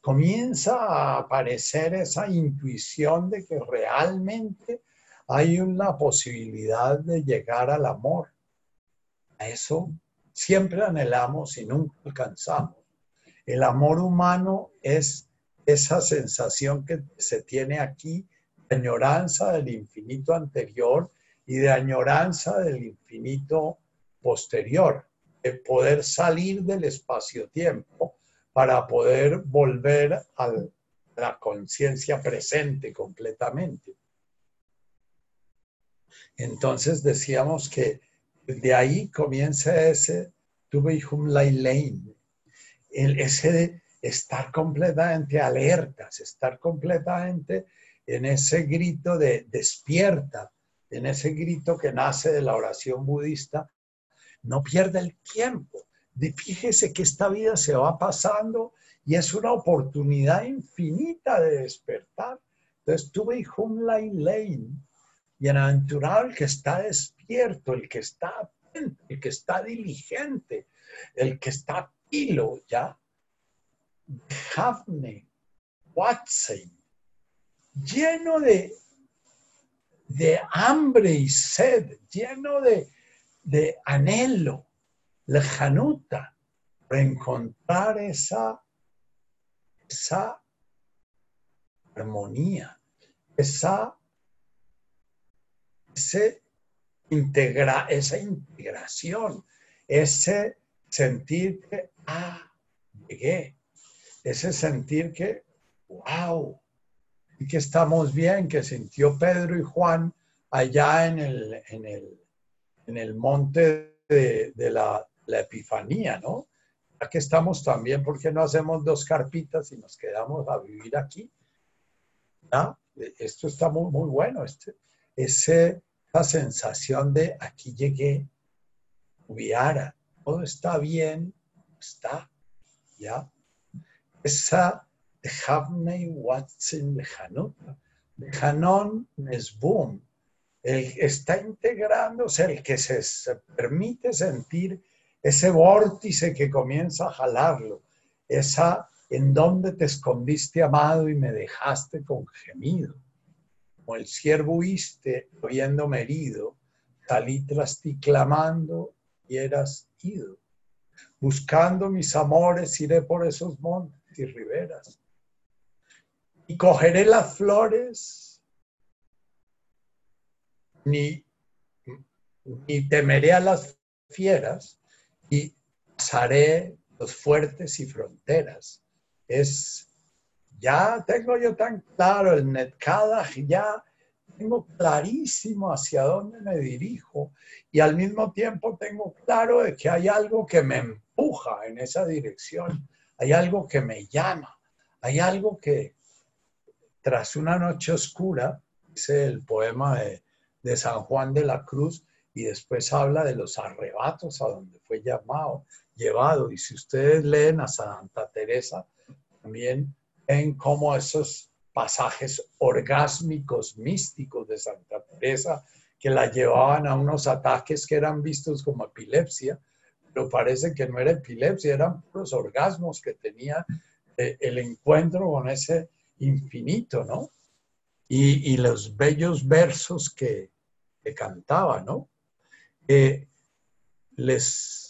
comienza a aparecer esa intuición de que realmente hay una posibilidad de llegar al amor. A eso siempre anhelamos y nunca alcanzamos. El amor humano es esa sensación que se tiene aquí de añoranza del infinito anterior y de añoranza del infinito posterior, poder salir del espacio-tiempo para poder volver a la conciencia presente completamente. Entonces decíamos que de ahí comienza ese Tubehum Lailein, ese de estar completamente alertas, estar completamente en ese grito de despierta, en ese grito que nace de la oración budista, no pierda el tiempo. fíjese que esta vida se va pasando y es una oportunidad infinita de despertar. Entonces tuve Hum Lane, bienaventurado el que está despierto, el que está atento, el que está diligente, el que está pilo, ¿ya? Havne, Watson, lleno de, de hambre y sed, lleno de, de anhelo, lejanuta, para encontrar esa, esa armonía, esa ese integra, esa integración, ese sentir que, ah, llegué, ese sentir que, wow, que estamos bien, que sintió Pedro y Juan allá en el, en el, en el monte de, la, la, Epifanía, ¿no? Aquí estamos también, porque no hacemos dos carpitas y nos quedamos a vivir aquí? ¿Ah? Esto está muy, muy bueno, este, ese, esa sensación de aquí llegué, hubiera, todo está bien, está, ¿ya? Esa de Havnei Watson Lejanota, Lejanon Nesboom, el está integrándose, el que se, permite sentir ese vórtice que comienza a jalarlo, esa en donde te escondiste amado y me dejaste con gemido como el siervo huiste, habiéndome herido, salí tras ti clamando y eras ido. Buscando mis amores, iré por esos montes y riberas. Y cogeré las flores, ni, ni temeré a las fieras, y pasaré los fuertes y fronteras. Es ya tengo yo tan claro el Netkadach, ya tengo clarísimo hacia dónde me dirijo y al mismo tiempo tengo claro de que hay algo que me empuja en esa dirección, hay algo que me llama, hay algo que tras una noche oscura, dice el poema de, de San Juan de la Cruz, y después habla de los arrebatos a donde fue llamado, llevado. Y si ustedes leen a Santa Teresa, también en cómo esos pasajes orgásmicos místicos de Santa Teresa que la llevaban a unos ataques que eran vistos como epilepsia, pero parece que no era epilepsia, eran los orgasmos que tenía eh, el encuentro con ese infinito, ¿no? Y, los bellos versos cantaba, ¿no? Les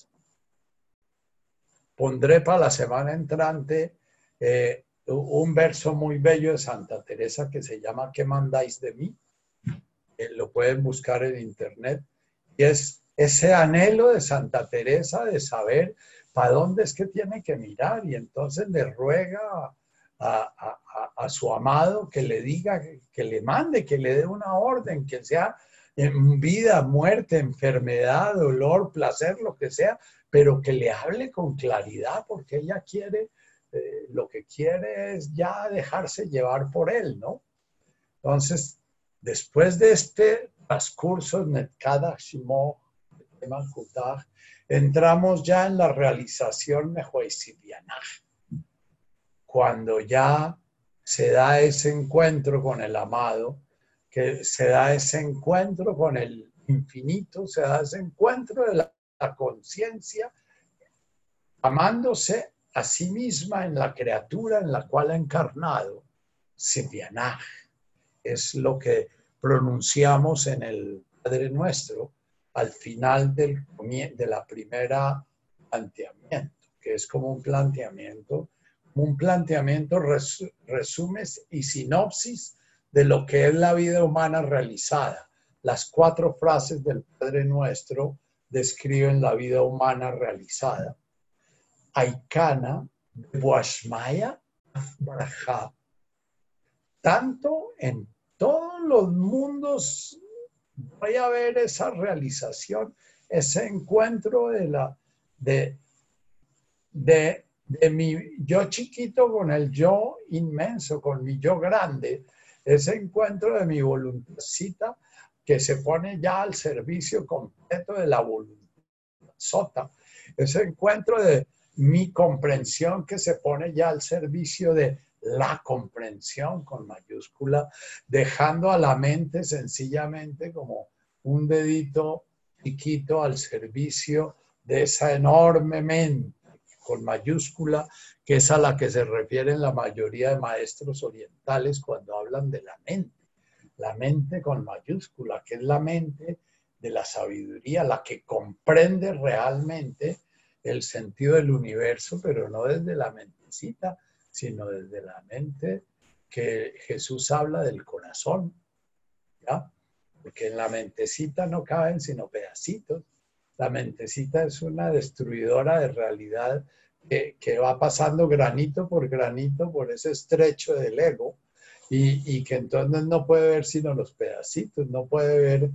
pondré para la semana entrante eh, un verso muy bello de Santa Teresa que se llama ¿Qué mandáis de mí? Eh, lo pueden buscar en internet. Y es ese anhelo de Santa Teresa de saber para dónde es que tiene que mirar. Y entonces le ruega a, su amado que le diga, que le mande, que le dé una orden, que sea en vida, muerte, enfermedad, dolor, placer, lo que sea, pero que le hable con claridad porque ella quiere este, lo que quiere es ya dejarse llevar por él, ¿no? Entonces, después de este transcurso en cada Shimo, entramos ya en la realización Mejoisidianaj, cuando ya se da ese encuentro con el amado, que se da ese encuentro con el infinito, se da ese encuentro de la conciencia amándose a sí misma en la criatura en la cual ha encarnado, Sepianaj. Es lo que pronunciamos en el Padre Nuestro al final del, de la primera planteamiento, que es como un planteamiento, un planteamiento resumes y sinopsis de lo que es la vida humana realizada. Las cuatro frases del Padre Nuestro describen la vida humana realizada. Aikana, Boashmaya, Barajá. Tanto en todos los mundos voy a ver esa realización, ese encuentro de la de, de, de mi yo chiquito con el yo inmenso, con mi yo grande, ese encuentro de mi voluntadcita que se pone ya al servicio completo de la voluntad sota, ese encuentro de mi comprensión que se pone ya al servicio de la comprensión con mayúscula, dejando a la mente sencillamente como un dedito chiquito al servicio de esa enorme mente con mayúscula, que es a la que se refieren la mayoría de maestros orientales cuando hablan de la mente. La mente con mayúscula, que es la mente de la sabiduría, la que comprende realmente el sentido del universo, pero no desde la mentecita, sino desde la mente que Jesús habla del corazón, ¿ya? Porque en la mentecita no caben sino pedacitos. La mentecita es una destruidora de realidad que, va pasando granito por granito por ese estrecho del ego y, que entonces no puede ver sino los pedacitos, no puede ver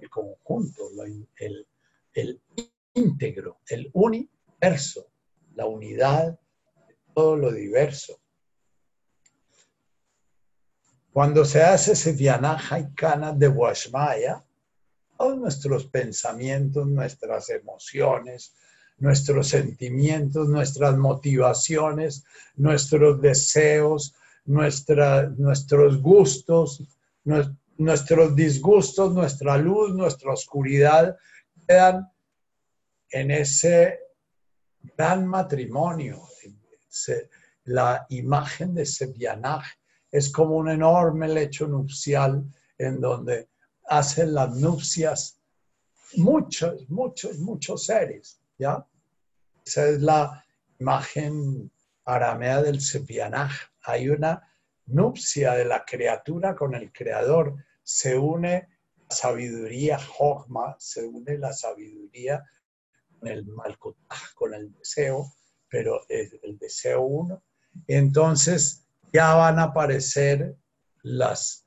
el conjunto, el, el íntegro, el único la unidad de todo lo diverso. Cuando se hace ese vianaja y cana de Washmaya, todos nuestros pensamientos, nuestras emociones, nuestros sentimientos, nuestras motivaciones, nuestros deseos, nuestros gustos, nuestros disgustos, nuestra luz, nuestra oscuridad, quedan en ese gran matrimonio. La imagen de Sebianaj es como un enorme lecho nupcial en donde hacen las nupcias muchos, muchos, muchos seres, ¿ya? Esa es la imagen aramea del Sepianaj. Hay una nupcia de la criatura con el creador. Se une la sabiduría Jogma, se une la sabiduría el malcotaj, con el deseo, pero es el deseo uno. Entonces ya van a aparecer las,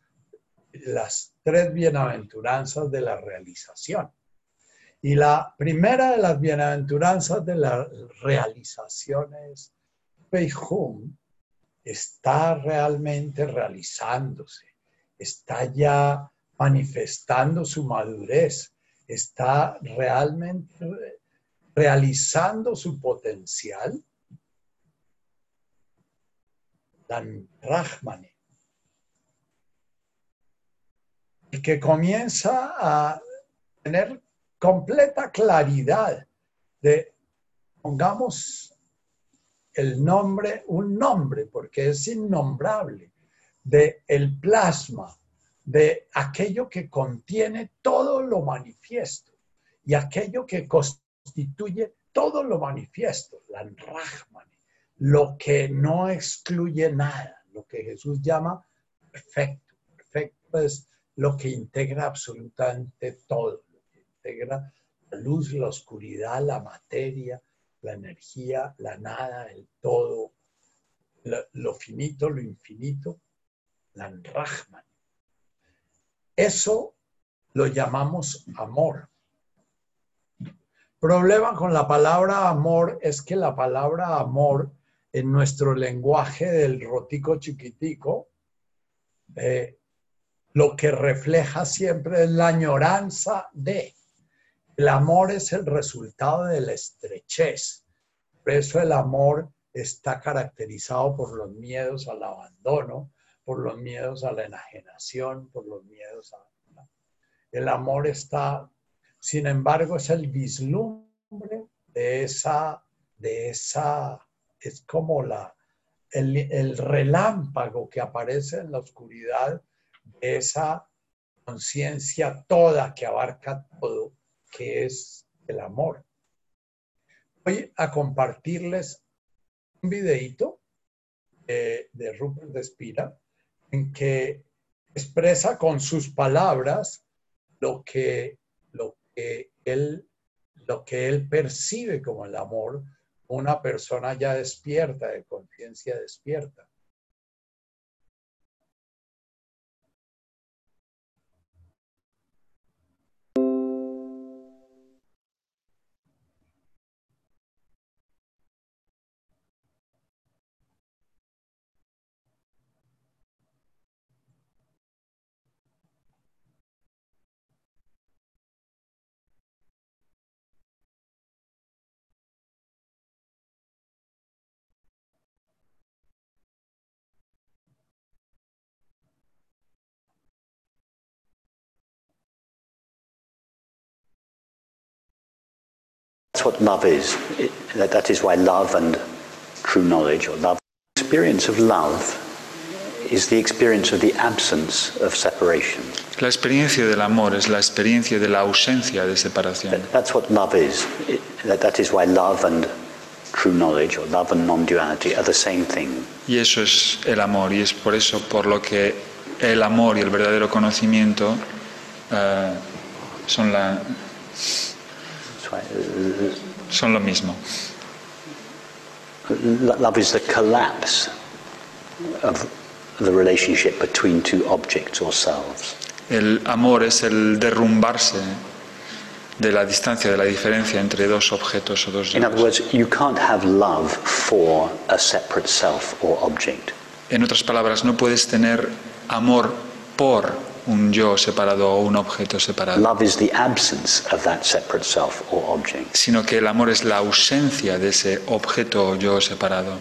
las tres bienaventuranzas de la realización. Y la primera de las bienaventuranzas de la realización es está realmente realizándose, está ya manifestando su madurez, está realmente realizando su potencial, Dan Rahmani, y que comienza a tener completa claridad de, pongamos el nombre, un nombre, porque es innombrable, de el plasma, de aquello que contiene todo lo manifiesto y aquello que constituye todo lo manifiesto, la Rahman, lo que no excluye nada, lo que Jesús llama perfecto. Perfecto es lo que integra absolutamente todo, lo que integra la luz, la oscuridad, la materia, la energía, la nada, el todo, lo, finito, lo infinito, la Rahman. Eso lo llamamos amor. Problema con la palabra amor es que la palabra amor en nuestro lenguaje del rotico chiquitico, eh, lo que refleja siempre es la añoranza de. El amor es el resultado de la estrechez. Por eso el amor está caracterizado por los miedos al abandono, por los miedos a la enajenación, por los miedos a... El amor está sin embargo, es el vislumbre de esa, de esa es como la, el, el relámpago que aparece en la oscuridad de esa conciencia toda que abarca todo, que es el amor. Voy a compartirles un videito de, de Rupert Despira en que expresa con sus palabras lo que, lo que él lo que él percibe como el amor, una persona ya despierta, de conciencia despierta. That's what love is. It, that, that is why love and true knowledge or love. Experience of love is the experience of the absence of separation. La experiencia del amor es la experiencia de la ausencia de separación. That, that's what love is. It, that, that is why love and true knowledge or love and non-duality are the same thing. Y eso es el amor y es por eso por lo que el amor y el verdadero conocimiento eh, son, la, uh, son lo mismo. lo- love is the collapse of the relationship between two objects or selves. El amor es el derrumbarse de la distancia, de la diferencia entre dos objetos o dos In other words, you can't have love for a separate self or object. En otras palabras, no puedes tener amor por un yo separado o un objeto separado, Love is the absence of that separate self or object. sino que el amor es la ausencia de ese objeto o yo separado.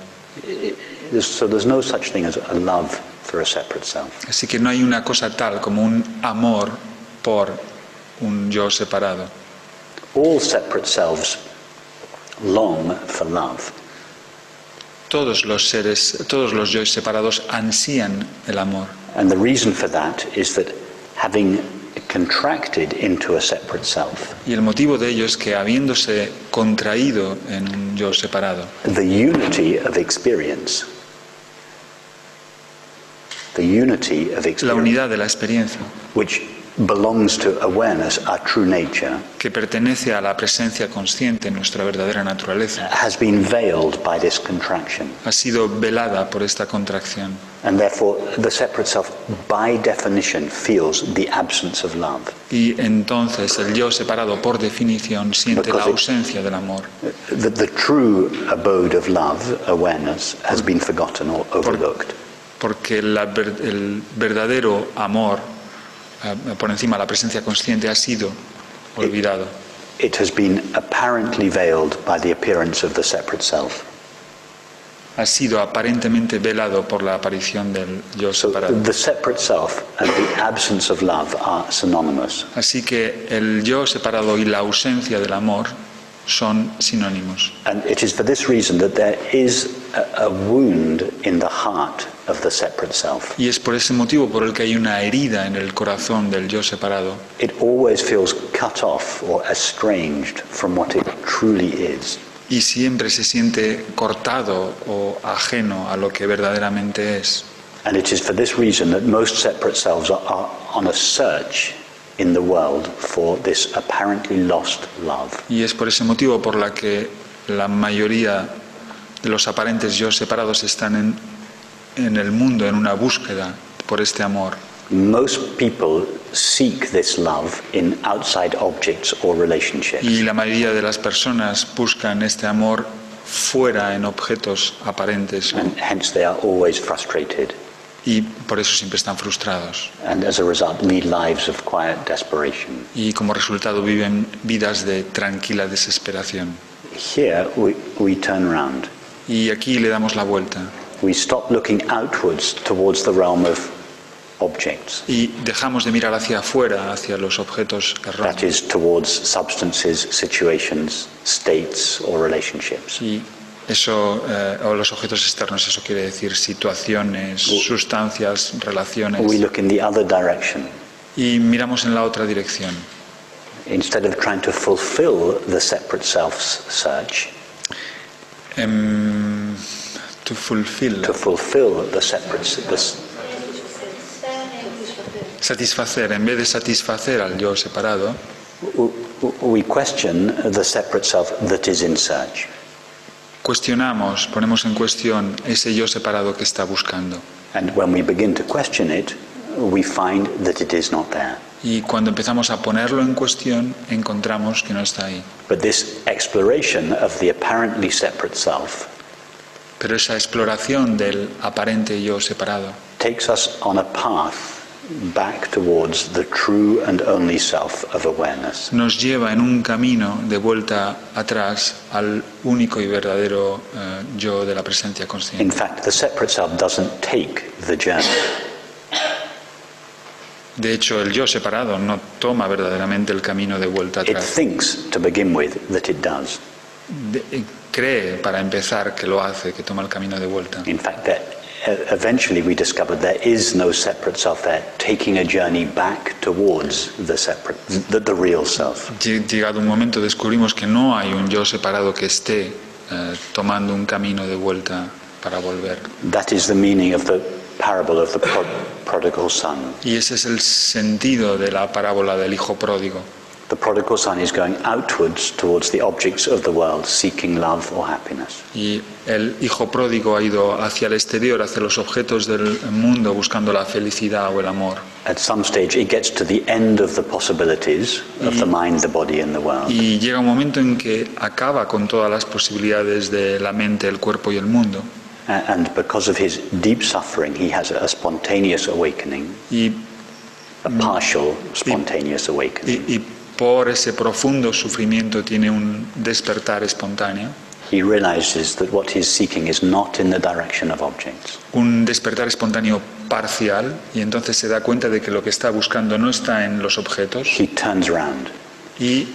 There's- So there's no such thing as a love for a separate self. Así que no hay una cosa tal como un amor por un yo separado. All separate selves long for love. Todos los seres, todos los yo separados ansían el amor. And the reason for that is that having contracted into a separate self, Y el motivo de ello es que habiéndose contraído en un yo separado, the unity of experience, the unity of la experience, unidad de la experiencia, which belongs to awareness, our true nature, que pertenece a la presencia consciente en nuestra verdadera naturaleza, has been veiled by this contraction. ha sido velada por esta contracción. And therefore, the separate self, by definition, feels the absence of love. Y entonces el yo separado, por definición, siente la it- ausencia del amor. The, the true abode of love, awareness, has been forgotten or overlooked. Porque la el verdadero amor, por encima la presencia consciente, ha sido olvidado. It has been apparently veiled by the appearance of the separate self. Ha sido aparentemente velado por la aparición del yo So separado. the separate self and the absence of love are synonymous. Así que el yo separado y la ausencia del amor son sinónimos. And it is for this reason that there is a, a wound in the heart of the separate self. Y es por ese motivo por el que hay una herida en el corazón del yo separado. It always feels cut off or estranged from what it truly is. Y siempre se siente cortado o ajeno a lo que verdaderamente es. And it is for this reason that most separate selves are, are on a search in the world for this apparently lost love. Y es por ese motivo por la que la mayoría de los aparentes yo separados están en, en el mundo en una búsqueda por este amor. Most people seek this love in outside objects or relationships. Y la mayoría de las personas buscan este amor fuera en objetos aparentes And hence they are always frustrated y por eso siempre están frustrados. and as a result lead lives of quiet desperation. Y como resultado viven vidas de tranquila desesperación. Here we, we turn around. Y aquí le damos la vuelta We stop looking outwards towards the realm of objects. y dejamos de mirar hacia afuera, hacia los objetos That is towards substances, situations, states, or relationships. Y Eso, eh, o los objetos externos, eso quiere decir situaciones, sustancias, relaciones. We look in the other direction. Y miramos en la otra dirección. Instead of trying to fulfill the separate self's search, Em, to fulfill, to fulfill the separate this, satisfacer, en vez de satisfacer al yo separado, we question the separate self that is in search. Cuestionamos, ponemos en cuestión ese yo separado que está buscando. And when we begin to question it, we find that it is not there. Y cuando empezamos a ponerlo en cuestión, encontramos que no está ahí. But this exploration of the apparently separate self Pero esa exploración del aparente yo separado takes us on a path back towards the true and only self of awareness. nos lleva en un camino de vuelta atrás al único y verdadero eh, yo de la presencia In consciente. fact, the separate self doesn't take the journey. De hecho, el yo separado no toma verdaderamente el camino de vuelta It atrás. thinks, to begin with, that it does. De- eh, cree, para empezar, que lo hace, que toma el camino de vuelta. In fact, that uh, eventually we discovered there is no separate self there, taking a journey back towards the separate, the, the real self. Lle- Llegado un momento descubrimos que no hay un yo separado que esté eh, tomando un camino de vuelta para volver. That is the meaning of the parable of the prodigal son. Y ese es el sentido de la parábola del hijo pródigo. The prodigal son is going outwards towards the objects of the world, seeking love or happiness. Y el hijo pródigo ha ido hacia el exterior, hacia los objetos del mundo, buscando la felicidad o el amor. At some stage, it gets to the end of the possibilities of the mind, the body, and the world. Y llega un momento en que acaba con todas las posibilidades de la mente, el cuerpo y el mundo. And because of his deep suffering, he has a spontaneous awakening, Y, a partial spontaneous y, awakening. Por ese profundo sufrimiento tiene un despertar espontáneo, He realizes that what he's seeking is not in the direction of objects. un despertar espontáneo parcial, y entonces se da cuenta de que lo que está buscando no está en los objetos, He turns around. y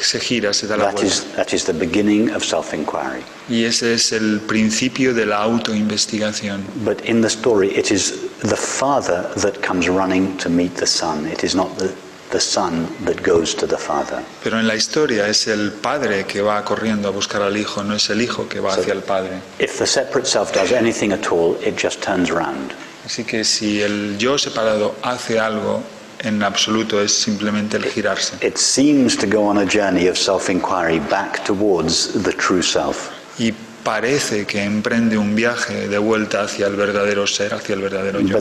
se gira, se da la That vuelta. is, that is the beginning of self inquiry. Y ese es el principio de la autoinvestigación. But in the story, it is the father that comes running to meet the son. It is not the, the son that goes to the father. Pero en la historia es el padre que va corriendo a buscar al hijo, no es el hijo que va hacia el padre. If the separate self does anything at all, it just turns around. Así que si el yo separado hace algo, en absoluto es simplemente el girarse. It seems to go on a journey of self inquiry back towards the true self. Y parece que emprende un viaje de vuelta hacia el verdadero ser, hacia el verdadero yo.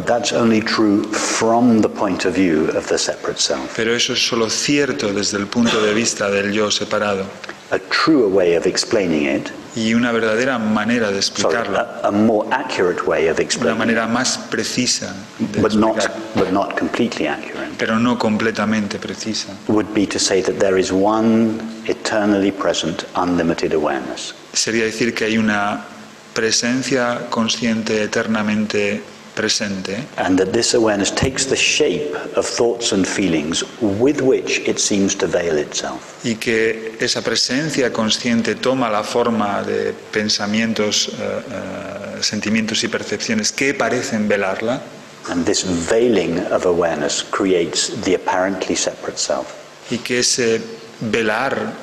Pero eso es solo cierto desde el punto de vista del yo separado. A truer way of explaining it, Y una verdadera manera de sorry, explicarlo, a, a more accurate way of explaining. una manera más precisa de but not, but not completely accurate, pero no completamente precisa. would be to say that there is one eternally present, unlimited awareness. Sería decir que hay una presencia consciente eternamente presente And that this awareness takes the shape of thoughts and feelings with which it seems to veil itself. y que esa presencia consciente toma la forma de pensamientos, eh, eh, sentimientos y percepciones que parecen velarla And this veiling of awareness creates the apparently separate self. y que ese velar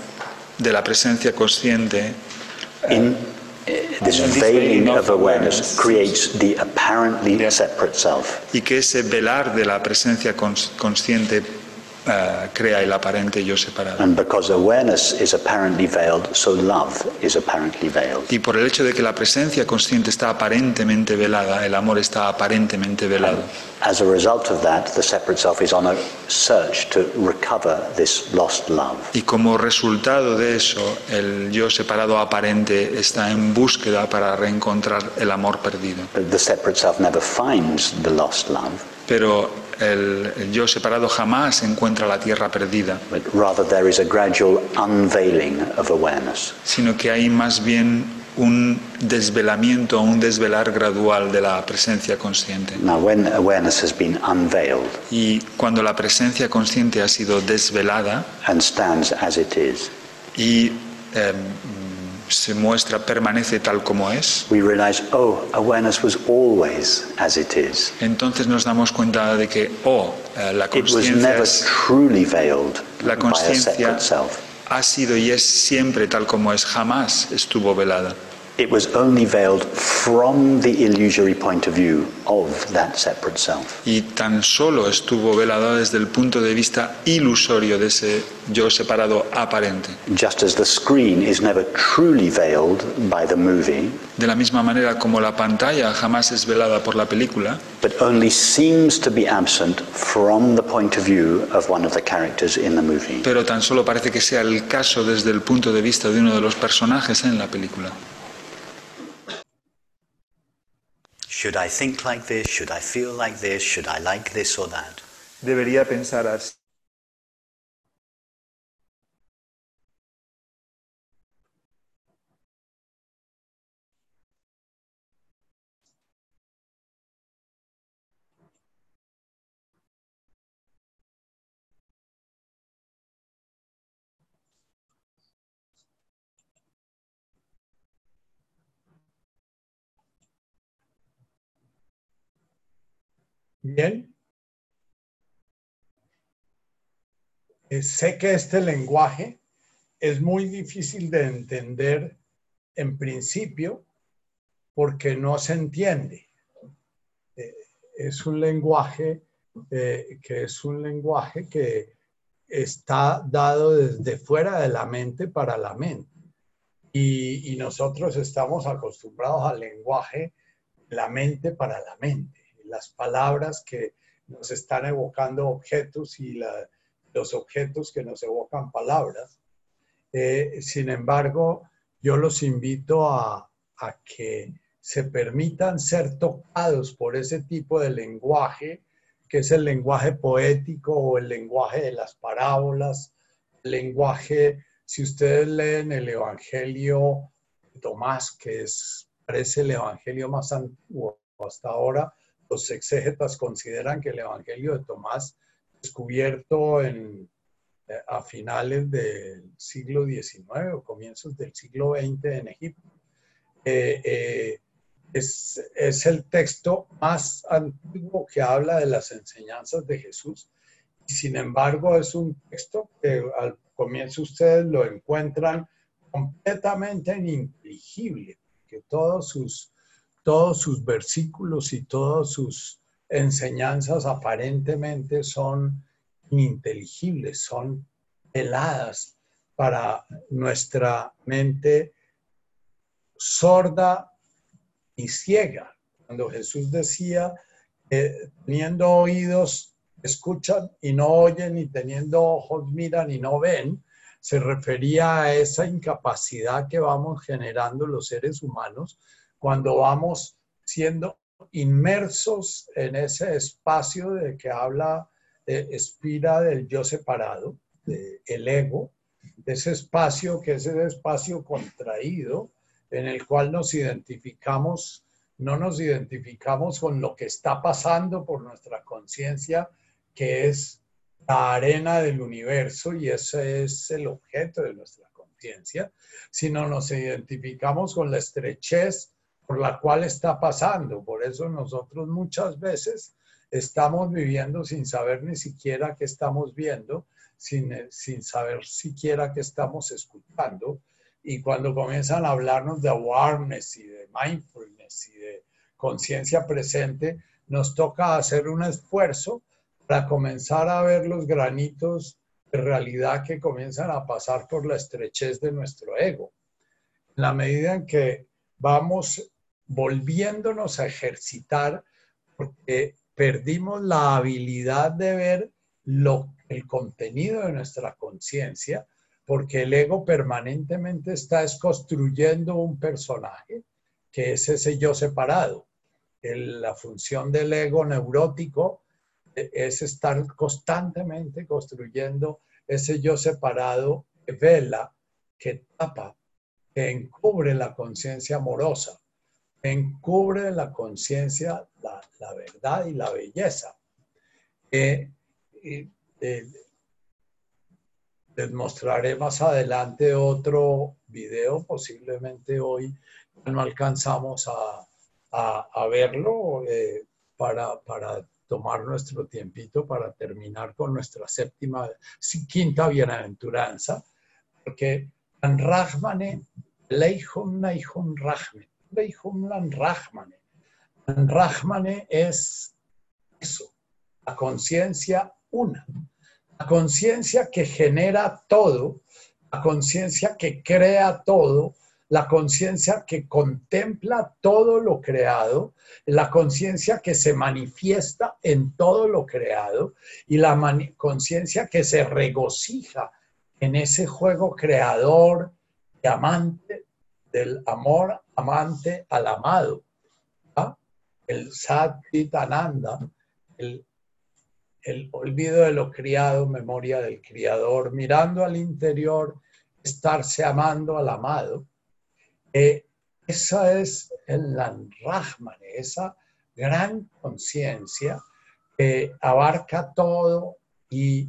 de la presencia consciente In uh, this veiling of awareness creates the apparently separate self. y que ese velar de la presencia cons- consciente eh, crea el aparente yo separado. And because awareness is apparently veiled, so love is apparently veiled. Y por el hecho de que la presencia consciente está aparentemente velada, el amor está aparentemente velado. As a result of that, the separate self is on a search to recover this lost love. Y como resultado de eso, el yo separado aparente está en búsqueda para reencontrar el amor perdido. But the separate self never finds the lost love, Pero el, el yo separado jamás encuentra la tierra perdida, but rather there is a gradual unveiling of awareness. sino que hay más bien un desvelamiento, un desvelar gradual de la presencia consciente. Now, when awareness has been unveiled Y cuando la presencia consciente ha sido desvelada and stands as it is, y eh, se muestra, permanece tal como es, we realize, oh, awareness was always as it is. entonces nos damos cuenta de que, oh, eh, la conciencia La conciencia ha sido y es siempre tal como es, jamás estuvo velada. It was only veiled from the illusory point of view of that separate self. Y tan solo estuvo velada desde el punto de vista ilusorio de ese yo separado aparente. Just as the screen is never truly veiled by the movie, De la misma manera como la pantalla jamás es velada por la película, but only seems to be absent from the point of view of one of the characters in the movie. pero tan solo parece que sea el caso desde el punto de vista de uno de los personajes en la película. Should I think like this? Should I feel like this? Should I like this or that? Debería pensar así. Bien. Eh, sé que este lenguaje es muy difícil de entender en principio porque no se entiende. Eh, es un lenguaje eh, que es un lenguaje que está dado desde fuera de la mente para la mente. Y, nosotros estamos acostumbrados al lenguaje la mente para la mente. Las palabras que nos están evocando objetos y los objetos que nos evocan palabras. Eh, sin embargo, yo los invito a, a que se permitan ser tocados por ese tipo de lenguaje, que es el lenguaje poético o el lenguaje de las parábolas, el lenguaje, si ustedes leen el Evangelio de Tomás, que es, parece el Evangelio más antiguo hasta ahora, los exégetas consideran que el Evangelio de Tomás, descubierto eh, a finales del siglo XIX o comienzos del siglo XX en Egipto, eh, eh, es, el texto más antiguo que habla de las enseñanzas de Jesús. Sin embargo, es un texto que al comienzo ustedes lo encuentran completamente ininteligible, que todos sus, todos sus versículos y todas sus enseñanzas aparentemente son ininteligibles, son heladas para nuestra mente sorda y ciega. Cuando Jesús decía, eh, teniendo oídos, escuchan y no oyen, y teniendo ojos, miran y no ven, se refería a esa incapacidad que vamos generando los seres humanos cuando vamos siendo inmersos en ese espacio de que habla eh, Espira del yo separado, de el ego, ese espacio que es ese espacio contraído en el cual nos identificamos, no nos identificamos con lo que está pasando por nuestra conciencia, que es la arena del universo y ese es el objeto de nuestra conciencia, sino nos identificamos con la estrechez por la cual está pasando. Por eso nosotros muchas veces estamos viviendo sin saber ni siquiera qué estamos viendo, sin, sin saber siquiera qué estamos escuchando. Y cuando comienzan a hablarnos de awareness y de mindfulness y de conciencia presente, nos toca hacer un esfuerzo para comenzar a ver los granitos de realidad que comienzan a pasar por la estrechez de nuestro ego. En la medida en que vamos volviéndonos a ejercitar, porque perdimos la habilidad de ver lo, el contenido de nuestra conciencia, porque el ego permanentemente está es construyendo un personaje, que es ese yo separado. El, la función del ego neurótico es estar constantemente construyendo ese yo separado que vela, que tapa, que encubre la conciencia amorosa, encubre la conciencia, la, verdad y la belleza. Eh, les mostraré más adelante otro, video, posiblemente hoy no alcanzamos a, verlo eh, para, tomar nuestro tiempito para terminar con nuestra séptima, quinta bienaventuranza, porque Rahmane, Leihum Naihum Rahme, Leihum Lan Rahmane. Rahmane es eso, la conciencia una, la conciencia que genera todo, la conciencia que crea todo, la conciencia que contempla todo lo creado, la conciencia que se manifiesta en todo lo creado y la conciencia que se regocija en ese juego creador y amante del amor amante al amado. El Satitananda, el, el olvido de lo criado, memoria del criador, mirando al interior, estarse amando al amado eh, esa es el Lanrahman, esa gran conciencia que abarca todo y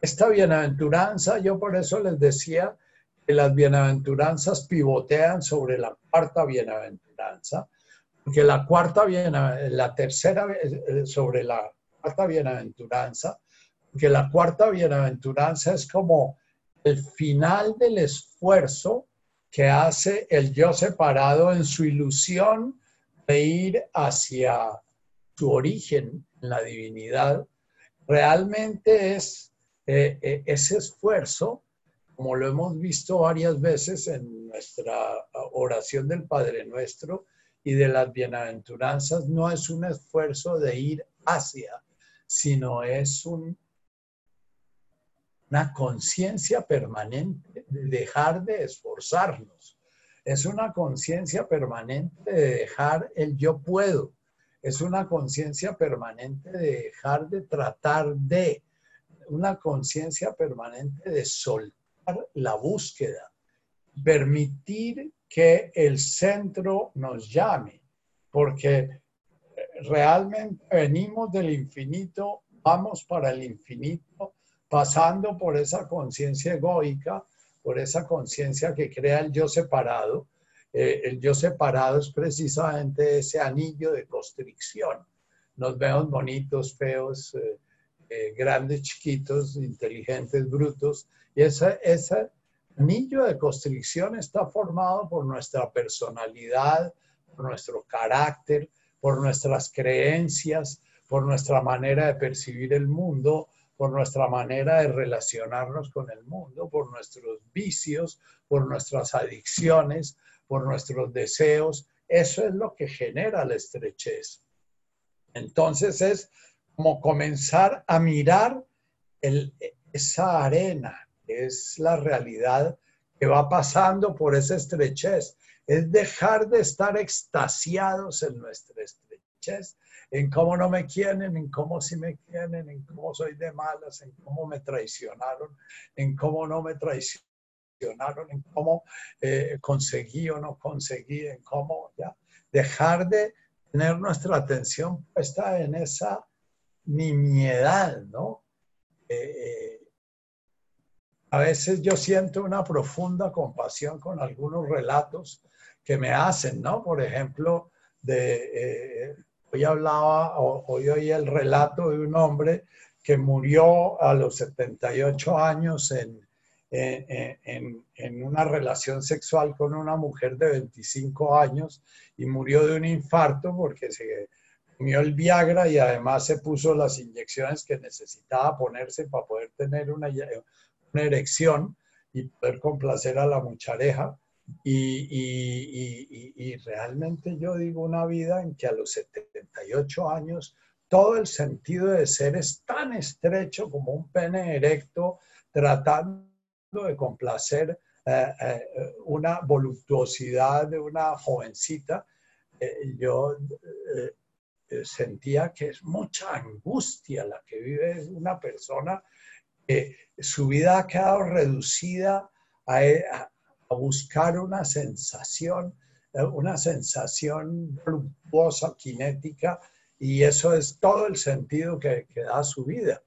esta bienaventuranza, yo por eso les decía las bienaventuranzas pivotean sobre la cuarta bienaventuranza, porque la cuarta bienaventuranza, la tercera eh, sobre la cuarta bienaventuranza, porque la cuarta bienaventuranza es como el final del esfuerzo que hace el yo separado en su ilusión de ir hacia su origen en la divinidad, realmente es eh, eh, ese esfuerzo, como lo hemos visto varias veces en nuestra oración del Padre Nuestro y de las bienaventuranzas, no es un esfuerzo de ir hacia, sino es un una conciencia permanente de dejar de esforzarnos. Es una conciencia permanente de dejar el yo puedo. Es una conciencia permanente de dejar de tratar de. Una conciencia permanente de soltar la búsqueda. Permitir que el centro nos llame. Porque realmente venimos del infinito, vamos para el infinito pasando por esa conciencia egoica, por esa conciencia que crea el yo separado. Eh, el yo separado es precisamente ese anillo de constricción. Nos vemos bonitos, feos, eh, eh, grandes, chiquitos, inteligentes, brutos. Y ese, anillo de constricción está formado por nuestra personalidad, por nuestro carácter, por nuestras creencias, por nuestra manera de percibir el mundo, por nuestra manera de relacionarnos con el mundo, por nuestros vicios, por nuestras adicciones, por nuestros deseos. Eso es lo que genera la estrechez. Entonces es como comenzar a mirar esa arena, es la realidad que va pasando por esa estrechez. Es dejar de estar extasiados en nuestra estrechez en cómo no me quieren, en cómo sí me quieren, en cómo soy de malas, en cómo me traicionaron, en cómo no me traicionaron, en cómo eh, conseguí o no conseguí, en cómo ya dejar de tener nuestra atención puesta en esa nimiedad, ¿no? Eh, eh, a veces yo siento una profunda compasión con algunos relatos que me hacen, ¿no? Por ejemplo, de Hoy hablaba, hoy oí el relato de un hombre que murió a los 78 años en, en, en, una relación sexual con una mujer de 25 años y murió de un infarto porque se comió el Viagra y además se puso las inyecciones que necesitaba ponerse para poder tener una, una erección y poder complacer a la muchareja. Y, realmente yo digo una vida en que a los 78 años todo el sentido de ser es tan estrecho como un pene erecto tratando de complacer eh, eh, una voluptuosidad de una jovencita. Eh, yo sentía que es mucha angustia la que vive una persona su vida ha quedado reducida a, buscar una sensación, eh, una sensación voluptuosa, cinética, y eso es todo el sentido que, da su vida.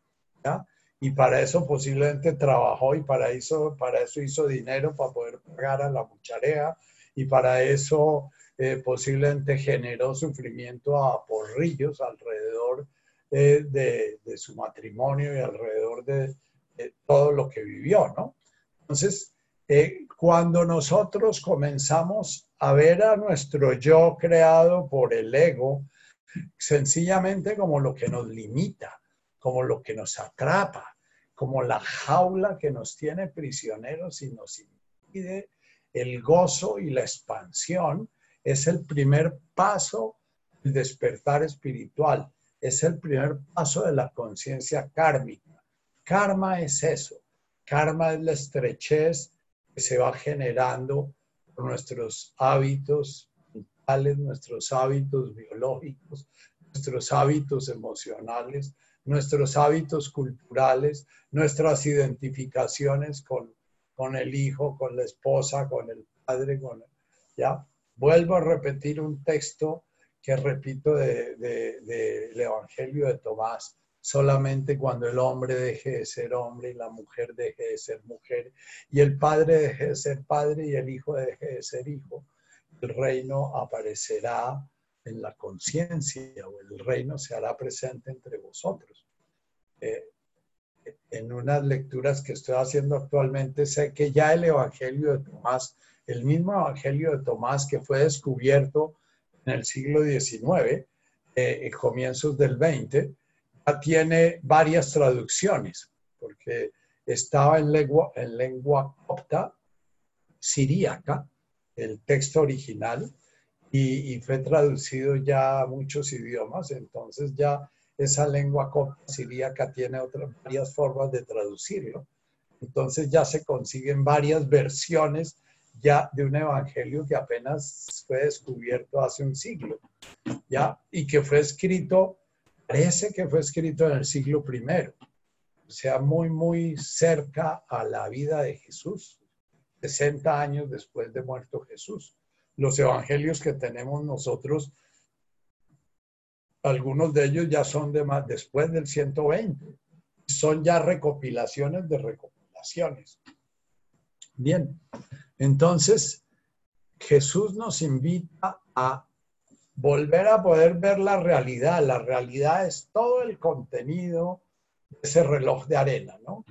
y para eso posiblemente trabajó y para eso, para eso hizo dinero para poder pagar a la mucharea y para eso eh, posiblemente generó sufrimiento a porrillos alrededor eh, de, de, su matrimonio y alrededor de, todo lo que vivió, ¿no? Entonces, eh, cuando nosotros comenzamos a ver a nuestro yo creado por el ego, sencillamente como lo que nos limita, como lo que nos atrapa, como la jaula que nos tiene prisioneros y nos impide el gozo y la expansión, es el primer paso del despertar espiritual, es el primer paso de la conciencia kármica. Karma es eso, karma es la estrechez que se va generando por nuestros hábitos mentales, nuestros hábitos biológicos, nuestros hábitos emocionales, nuestros hábitos culturales, nuestras identificaciones con, con el hijo, con la esposa, con el padre, con ¿ya? Vuelvo a repetir un texto que repito del de, Evangelio de Tomás. Solamente cuando el hombre deje de ser hombre y la mujer deje de ser mujer y el padre deje de ser padre y el hijo deje de ser hijo, el reino aparecerá en la conciencia o el reino se hará presente entre vosotros. Eh, en unas lecturas que estoy haciendo actualmente, sé que ya el Evangelio de Tomás, el mismo Evangelio de Tomás que fue descubierto en el siglo XIX, eh, comienzos del XX, tiene varias traducciones, porque estaba en lengua, en lengua copta, siríaca, el texto original, y, fue traducido ya a muchos idiomas, entonces ya esa lengua copta siríaca tiene otras varias formas de traducirlo. Entonces ya se consiguen varias versiones ya de un evangelio que apenas fue descubierto hace un siglo, ya, y que fue escrito, parece que fue escrito en el siglo primero, o sea, muy, muy cerca a la vida de Jesús, 60 años después de muerto Jesús. Los evangelios que tenemos nosotros, algunos de ellos ya son de más después del 120, son ya recopilaciones de recopilaciones. Bien, entonces Jesús nos invita a volver a poder ver la realidad. La realidad es todo el contenido de ese reloj de arena, ¿no?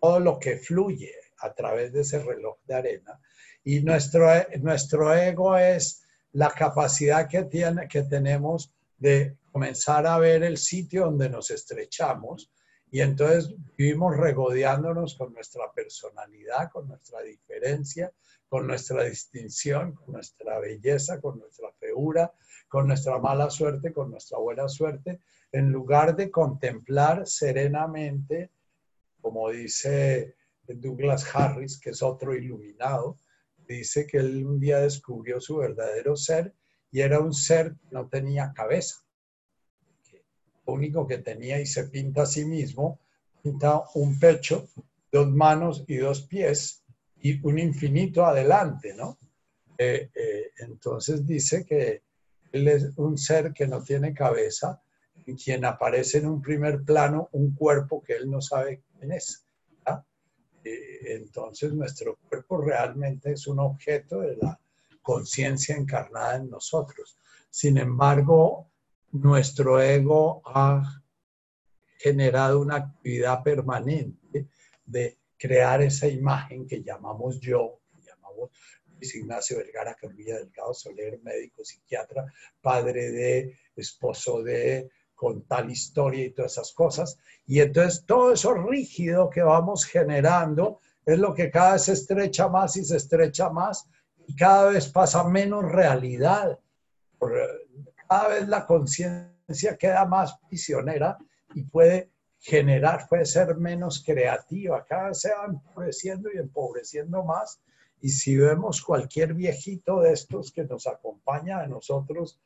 Todo lo que fluye a través de ese reloj de arena y nuestro, nuestro ego es la capacidad que, tiene, que tenemos de comenzar a ver el sitio donde nos estrechamos y entonces vivimos regodeándonos con nuestra personalidad, con nuestra diferencia, con nuestra distinción, con nuestra belleza, con nuestra feura, con nuestra mala suerte, con nuestra buena suerte, en lugar de contemplar serenamente, como dice Douglas Harris, que es otro iluminado, dice que él un día descubrió su verdadero ser y era un ser que no tenía cabeza. Lo único que tenía y se pinta a sí mismo, pinta un pecho, dos manos y dos pies y un infinito adelante, ¿no? Eh, eh, entonces dice que él es un ser que no tiene cabeza, en quien aparece en un primer plano un cuerpo que él no sabe quién es. Eh, entonces nuestro cuerpo realmente es un objeto de la conciencia encarnada en nosotros. Sin embargo, nuestro ego ha generado una actividad permanente de crear esa imagen que llamamos yo, que llamamos Luis Ignacio Vergara Carvilla Delgado Soler, médico psiquiatra, padre de, esposo de, con tal historia y todas esas cosas. Y entonces todo eso rígido que vamos generando es lo que cada vez se estrecha más y se estrecha más y cada vez pasa menos realidad. Cada vez la conciencia queda más prisionera y puede generar, puede ser menos creativa. Cada vez se va empobreciendo y empobreciendo más. Y si vemos cualquier viejito de estos que nos acompaña a nosotros,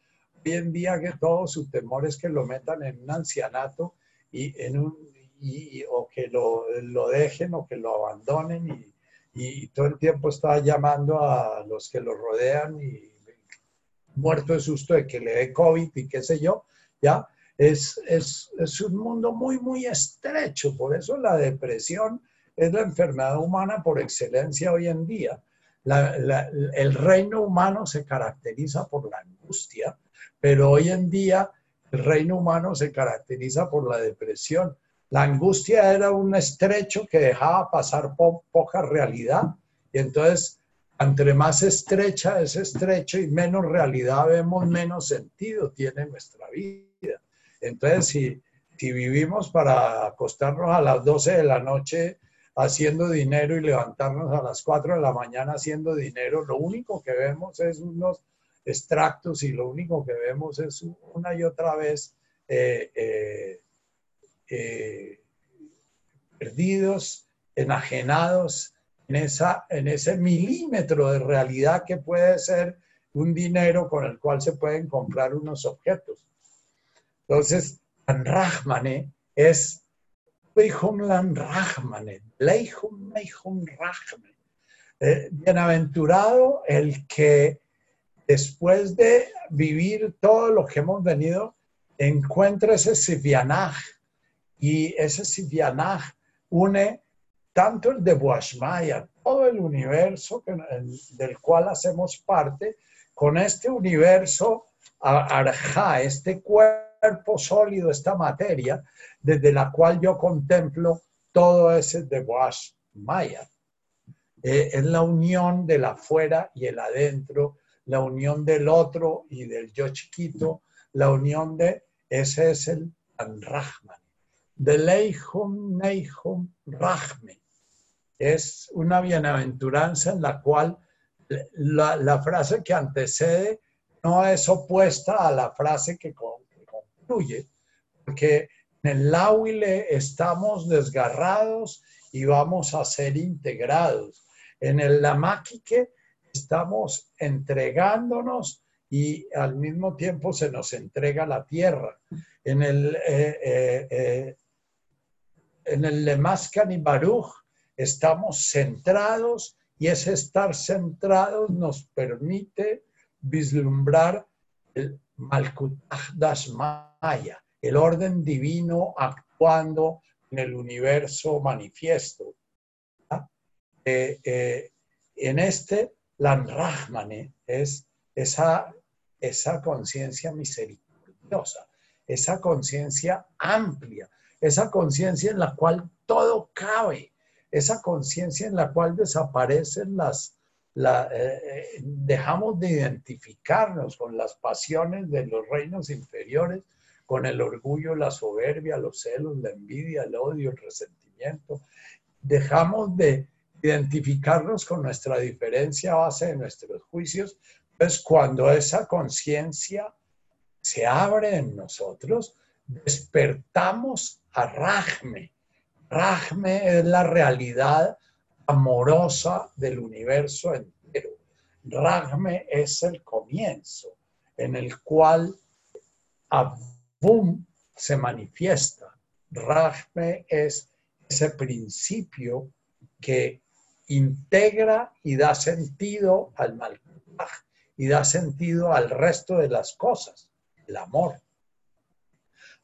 hoy en día que todo su temor es que lo metan en un ancianato y en un, y, o que lo, lo, dejen o que lo abandonen y, y, todo el tiempo está llamando a los que lo rodean y muerto de susto de que le dé COVID y qué sé yo, ¿ya? es, es, es un mundo muy, muy estrecho. Por eso la depresión es la enfermedad humana por excelencia hoy en día. el reino humano se caracteriza por la angustia, pero hoy en día el reino humano se caracteriza por la depresión. La angustia era un estrecho que dejaba pasar poca realidad y entonces entre más estrecha es estrecho y menos realidad vemos, menos sentido tiene nuestra vida. Entonces, si, si vivimos para acostarnos a las 12 de la noche haciendo dinero y levantarnos a las 4 de la mañana haciendo dinero, lo único que vemos es unos extractos y lo único que vemos es una y otra vez eh, eh, eh, perdidos, enajenados en, esa, en ese milímetro de realidad que puede ser un dinero con el cual se pueden comprar unos objetos. Entonces, Rahmane es Rahmane, Bienaventurado el que después de vivir todo lo que hemos venido, encuentra ese Sivianaj y ese Sivianaj une tanto el de Boashmaya, todo el universo del cual hacemos parte, con este universo Arja, este cuerpo sólido, esta materia, desde la cual yo contemplo todo ese de Boashmaya. Eh, es la unión del afuera y el adentro, la unión del otro y del yo chiquito, la unión de, ese es el Rahman. De Leihum Neihum Rahme. Es una bienaventuranza en la cual la, frase que antecede no es opuesta a la frase que, concluye, porque en el Lauile estamos desgarrados y vamos a ser integrados. En el Lamaquique estamos entregándonos y al mismo tiempo se nos entrega la tierra. En el, eh, eh, eh, el Lemascan y Baruch estamos centrados y ese estar centrados nos permite vislumbrar el Malkutah Maya, el orden divino actuando en el universo manifiesto. ¿Ah? en este Rahmane es esa, esa conciencia misericordiosa, esa conciencia amplia, esa conciencia en la cual todo cabe, esa conciencia en la cual desaparecen las, la, eh, eh, dejamos de identificarnos con las pasiones de los reinos inferiores, con el orgullo, la soberbia, los celos, la envidia, el odio, el resentimiento. Dejamos de identificarnos con nuestra diferencia a base de nuestros juicios, pues cuando esa conciencia se abre en nosotros, despertamos a Rajme. Rajme es la realidad amorosa del universo entero. Rajme es el comienzo en el cual Abum se manifiesta. Rajme es ese principio que integra y da sentido al mal y da sentido al resto de las cosas, el amor.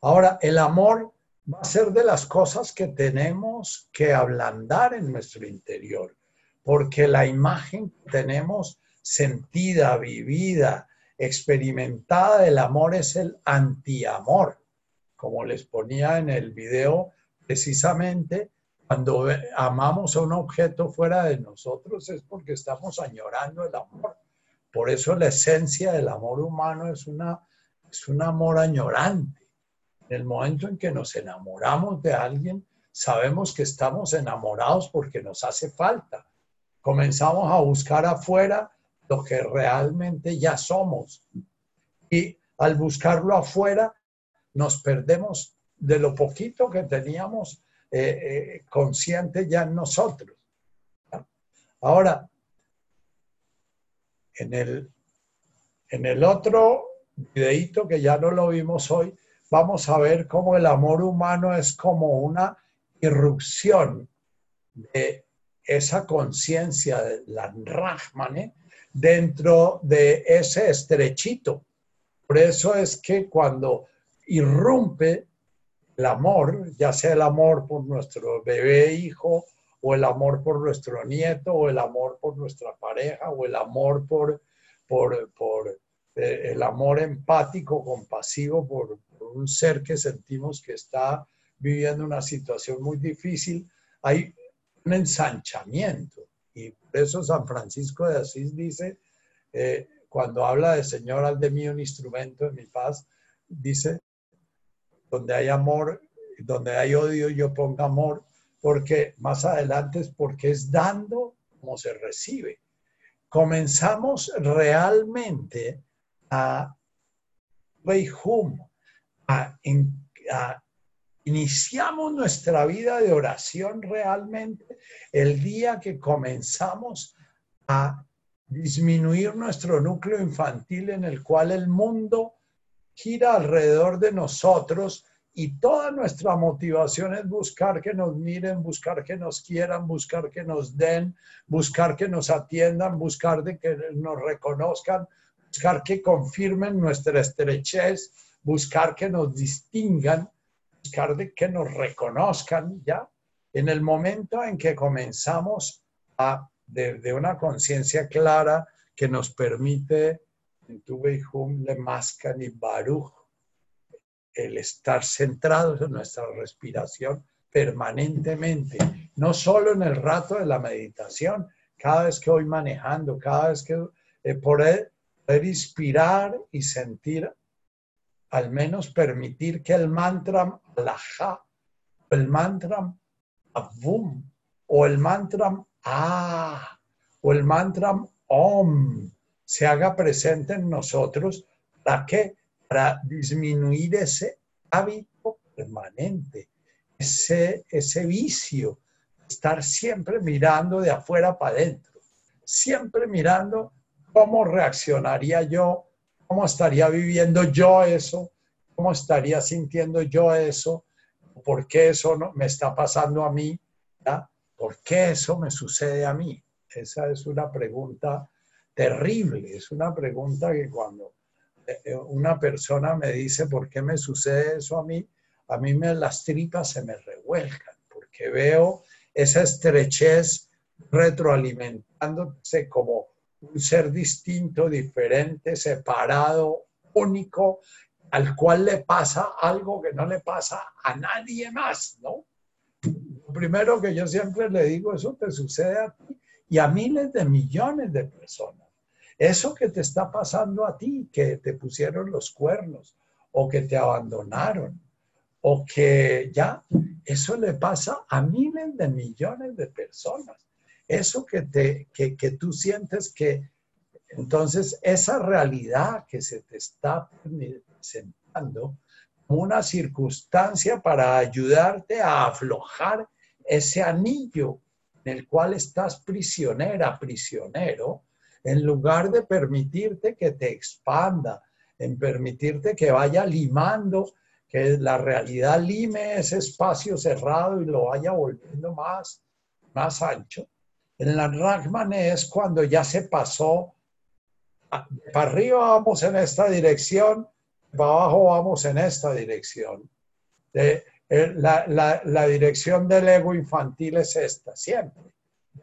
Ahora, el amor va a ser de las cosas que tenemos que ablandar en nuestro interior, porque la imagen que tenemos sentida, vivida, experimentada del amor es el antiamor. Como les ponía en el video, precisamente cuando amamos a un objeto fuera de nosotros es porque estamos añorando el amor. Por eso la esencia del amor humano es, una, es un amor añorante. En el momento en que nos enamoramos de alguien, sabemos que estamos enamorados porque nos hace falta. Comenzamos a buscar afuera lo que realmente ya somos. Y al buscarlo afuera, nos perdemos de lo poquito que teníamos eh, eh, consciente ya en nosotros. Ahora, en el, en el otro videíto que ya no lo vimos hoy, vamos a ver cómo el amor humano es como una irrupción de esa conciencia de la Rahmane dentro de ese estrechito. Por eso es que cuando irrumpe el amor, ya sea el amor por nuestro bebé hijo, o el amor por nuestro nieto, o el amor por nuestra pareja, o el amor por, por, por eh, el amor empático, compasivo por, por un ser que sentimos que está viviendo una situación muy difícil, hay un ensanchamiento. Y por eso San Francisco de Asís dice, eh, cuando habla de Señor, al de mí un instrumento de mi paz, dice, donde hay amor, donde hay odio, yo pongo amor, porque más adelante es porque es dando como se recibe. Comenzamos realmente a, a, a Iniciamos nuestra vida de oración realmente el día que comenzamos a disminuir nuestro núcleo infantil en el cual el mundo gira alrededor de nosotros y toda nuestra motivación es buscar que nos miren, buscar que nos quieran, buscar que nos den, buscar que nos atiendan, buscar de que nos reconozcan, buscar que confirmen nuestra estrechez, buscar que nos distingan de que nos reconozcan ya en el momento en que comenzamos a, desde una conciencia clara que nos permite, en tu Hum, Le Mascan y Baruch, el estar centrados en nuestra respiración permanentemente, no solo en el rato de la meditación, cada vez que voy manejando, cada vez que eh, poder, poder inspirar y sentir al menos permitir que el mantra alaha, el mantra avum, o el mantra ah, o el mantra om se haga presente en nosotros para que para disminuir ese hábito permanente, ese, ese vicio, estar siempre mirando de afuera para adentro, siempre mirando cómo reaccionaría yo ¿Cómo estaría viviendo yo eso? ¿Cómo estaría sintiendo yo eso? ¿Por qué eso no, me está pasando a mí? ¿Por qué eso me sucede a mí? Esa es una pregunta terrible, es una pregunta que cuando eh, eh, una persona me dice por qué me sucede eso a mí, a mí me, las tripas se me revuelcan, porque veo esa estrechez retroalimentándose como un ser distinto, diferente, separado, único, al cual le pasa algo que no le pasa a nadie más, ¿no? Lo primero que yo siempre le digo, eso te sucede a ti y a miles de millones de personas. Eso que te está pasando a ti, que te pusieron los cuernos o que te abandonaron o que ya, eso le pasa a miles de millones de personas eso que, te, que, que tú sientes que entonces esa realidad que se te está presentando como una circunstancia para ayudarte a aflojar ese anillo en el cual estás prisionera, prisionero, en lugar de permitirte que te expanda, en permitirte que vaya limando, que la realidad lime ese espacio cerrado y lo vaya volviendo más, más ancho, en la Ragman es cuando ya se pasó, para arriba vamos en esta dirección, para abajo vamos en esta dirección. Eh, la, la, dirección del ego infantil es esta, siempre.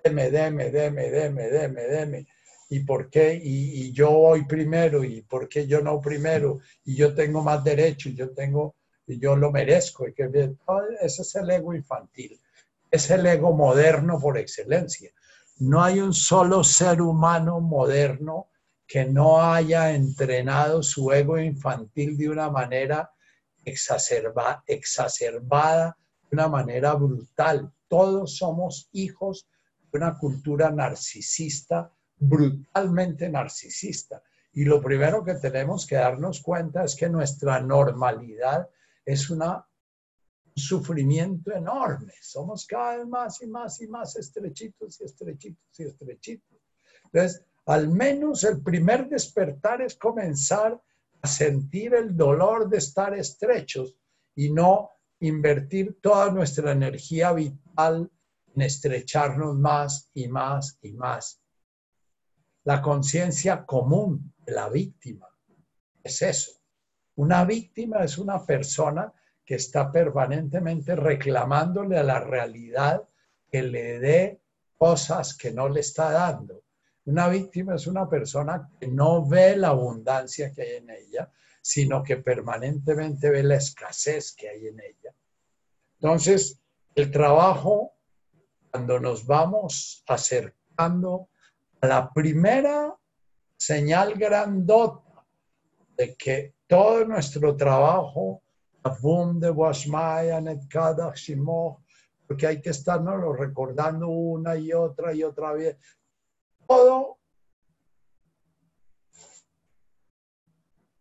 Deme, deme, deme, deme, deme, deme. ¿Y por qué? Y, y, yo voy primero, ¿y por qué yo no primero? Y yo tengo más derecho, y yo tengo, y yo lo merezco. Y que, ese es el ego infantil. Es el ego moderno por excelencia. No hay un solo ser humano moderno que no haya entrenado su ego infantil de una manera exacerba, exacerbada, de una manera brutal. Todos somos hijos de una cultura narcisista, brutalmente narcisista. Y lo primero que tenemos que darnos cuenta es que nuestra normalidad es una sufrimiento enorme. Somos cada vez más y más y más estrechitos y estrechitos y estrechitos. Entonces, al menos el primer despertar es comenzar a sentir el dolor de estar estrechos y no invertir toda nuestra energía vital en estrecharnos más y más y más. La conciencia común de la víctima es eso. Una víctima es una persona que está permanentemente reclamándole a la realidad que le dé cosas que no le está dando. Una víctima es una persona que no ve la abundancia que hay en ella, sino que permanentemente ve la escasez que hay en ella. Entonces, el trabajo, cuando nos vamos acercando a la primera señal grandota de que todo nuestro trabajo, porque hay que estarnos recordando una y otra y otra vez. Todo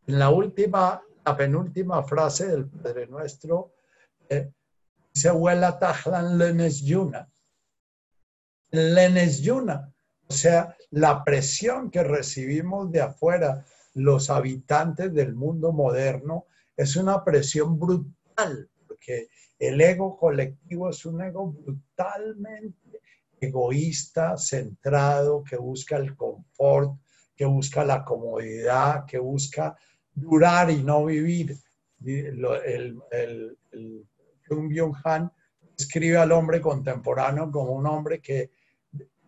en la última, la penúltima frase del Padre Nuestro, eh, dice, huela tajlan lenes yuna. Lenes yuna. O sea, la presión que recibimos de afuera, los habitantes del mundo moderno, es una presión brutal, porque el ego colectivo es un ego brutalmente egoísta, centrado, que busca el confort, que busca la comodidad, que busca durar y no vivir. El, el, el, Han escribe al hombre contemporáneo como un hombre que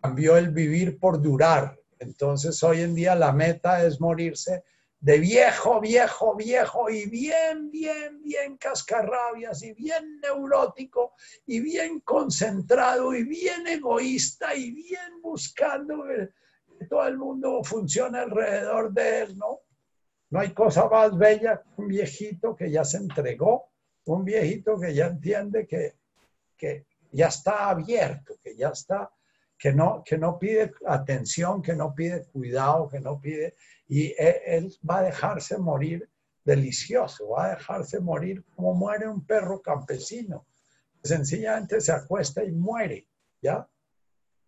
cambió el vivir por durar. Entonces hoy en día la meta es morirse de viejo, viejo, viejo y bien, bien, bien cascarrabias y bien neurótico y bien concentrado y bien egoísta y bien buscando que todo el mundo funcione alrededor de él, ¿no? No hay cosa más bella que un viejito que ya se entregó, un viejito que ya entiende que, que ya está abierto, que ya está que no, que no pide atención, que no pide cuidado, que no pide... Y e, él, va a dejarse morir delicioso, va a dejarse morir como muere un perro campesino. Sencillamente se acuesta y muere, ¿ya?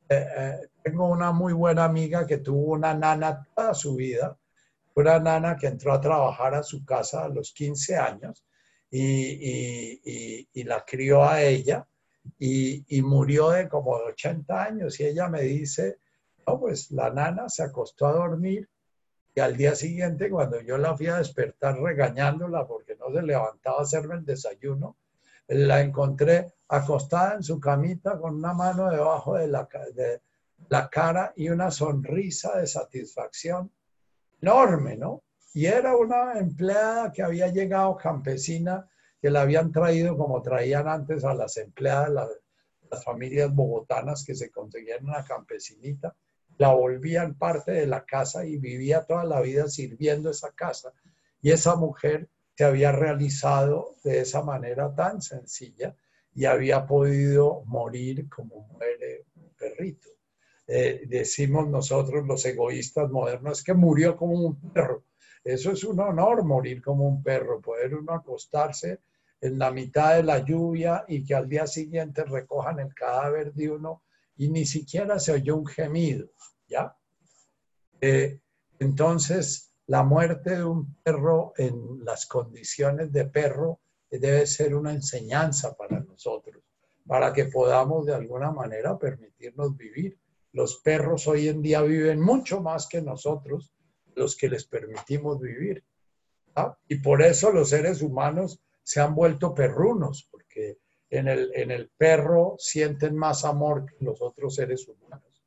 Eh, eh, tengo una muy buena amiga que tuvo una nana toda su vida, una nana que entró a trabajar a su casa a los 15 años y, y, y la crió a ella y, murió de como 80 años y ella me dice, no, pues la nana se acostó a dormir y al día siguiente cuando yo la fui a despertar regañándola porque no se levantaba a hacerme el desayuno, la encontré acostada en su camita con una mano debajo de la, de la cara y una sonrisa de satisfacción enorme, ¿no? Y era una empleada que había llegado campesina que la habían traído como traían antes a las empleadas, las familias bogotanas que se conseguían una campesinita, la volvían parte de la casa y vivía toda la vida sirviendo esa casa. Y esa mujer se había realizado de esa manera tan sencilla y había podido morir como muere un perrito. Eh, decimos nosotros los egoístas modernos que murió como un perro. Eso es un honor morir como un perro, poder uno acostarse en la mitad de la lluvia y que al día siguiente recojan el cadáver de uno y ni siquiera se oyó un gemido, ¿ya? Eh, entonces, la muerte de un perro en las condiciones de perro debe ser una enseñanza para nosotros, para que podamos de alguna manera permitirnos vivir. Los perros hoy en día viven mucho más que nosotros, los que les permitimos vivir. Y por eso los seres humanos se han vuelto perrunos, porque en el, en el perro sienten más amor que los otros seres humanos.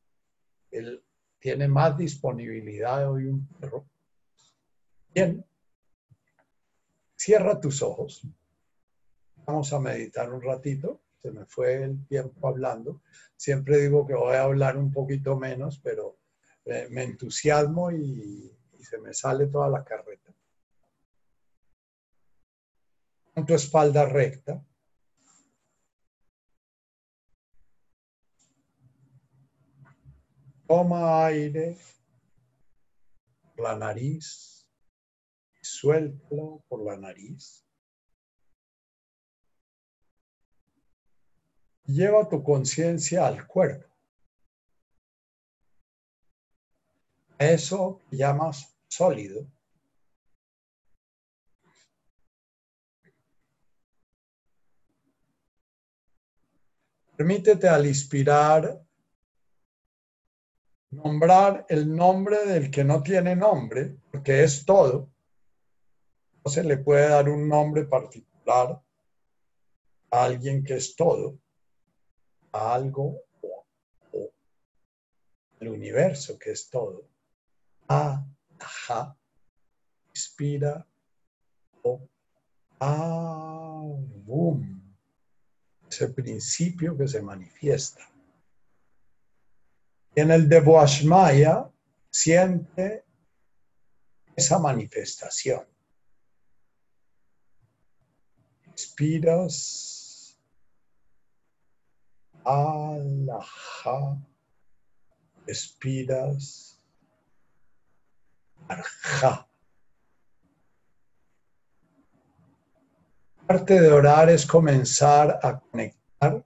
Él tiene más disponibilidad hoy un perro. Bien, cierra tus ojos. Vamos a meditar un ratito. Se me fue el tiempo hablando. Siempre digo que voy a hablar un poquito menos, pero eh, me entusiasmo y se me sale toda la carreta. Con tu espalda recta. Toma aire por la nariz y suéltalo por la nariz. Lleva tu conciencia al cuerpo. Eso llamas sólido. Permítete al inspirar nombrar el nombre del que no tiene nombre, porque es todo. No se le puede dar un nombre particular a alguien que es todo, a algo o, al universo que es todo. A, ajá, inspira o a, boom. Ese principio que se manifiesta. Y en el de Boashmaya siente esa manifestación. Inspiras, alaja, expiras, arja. Parte de orar es comenzar a conectar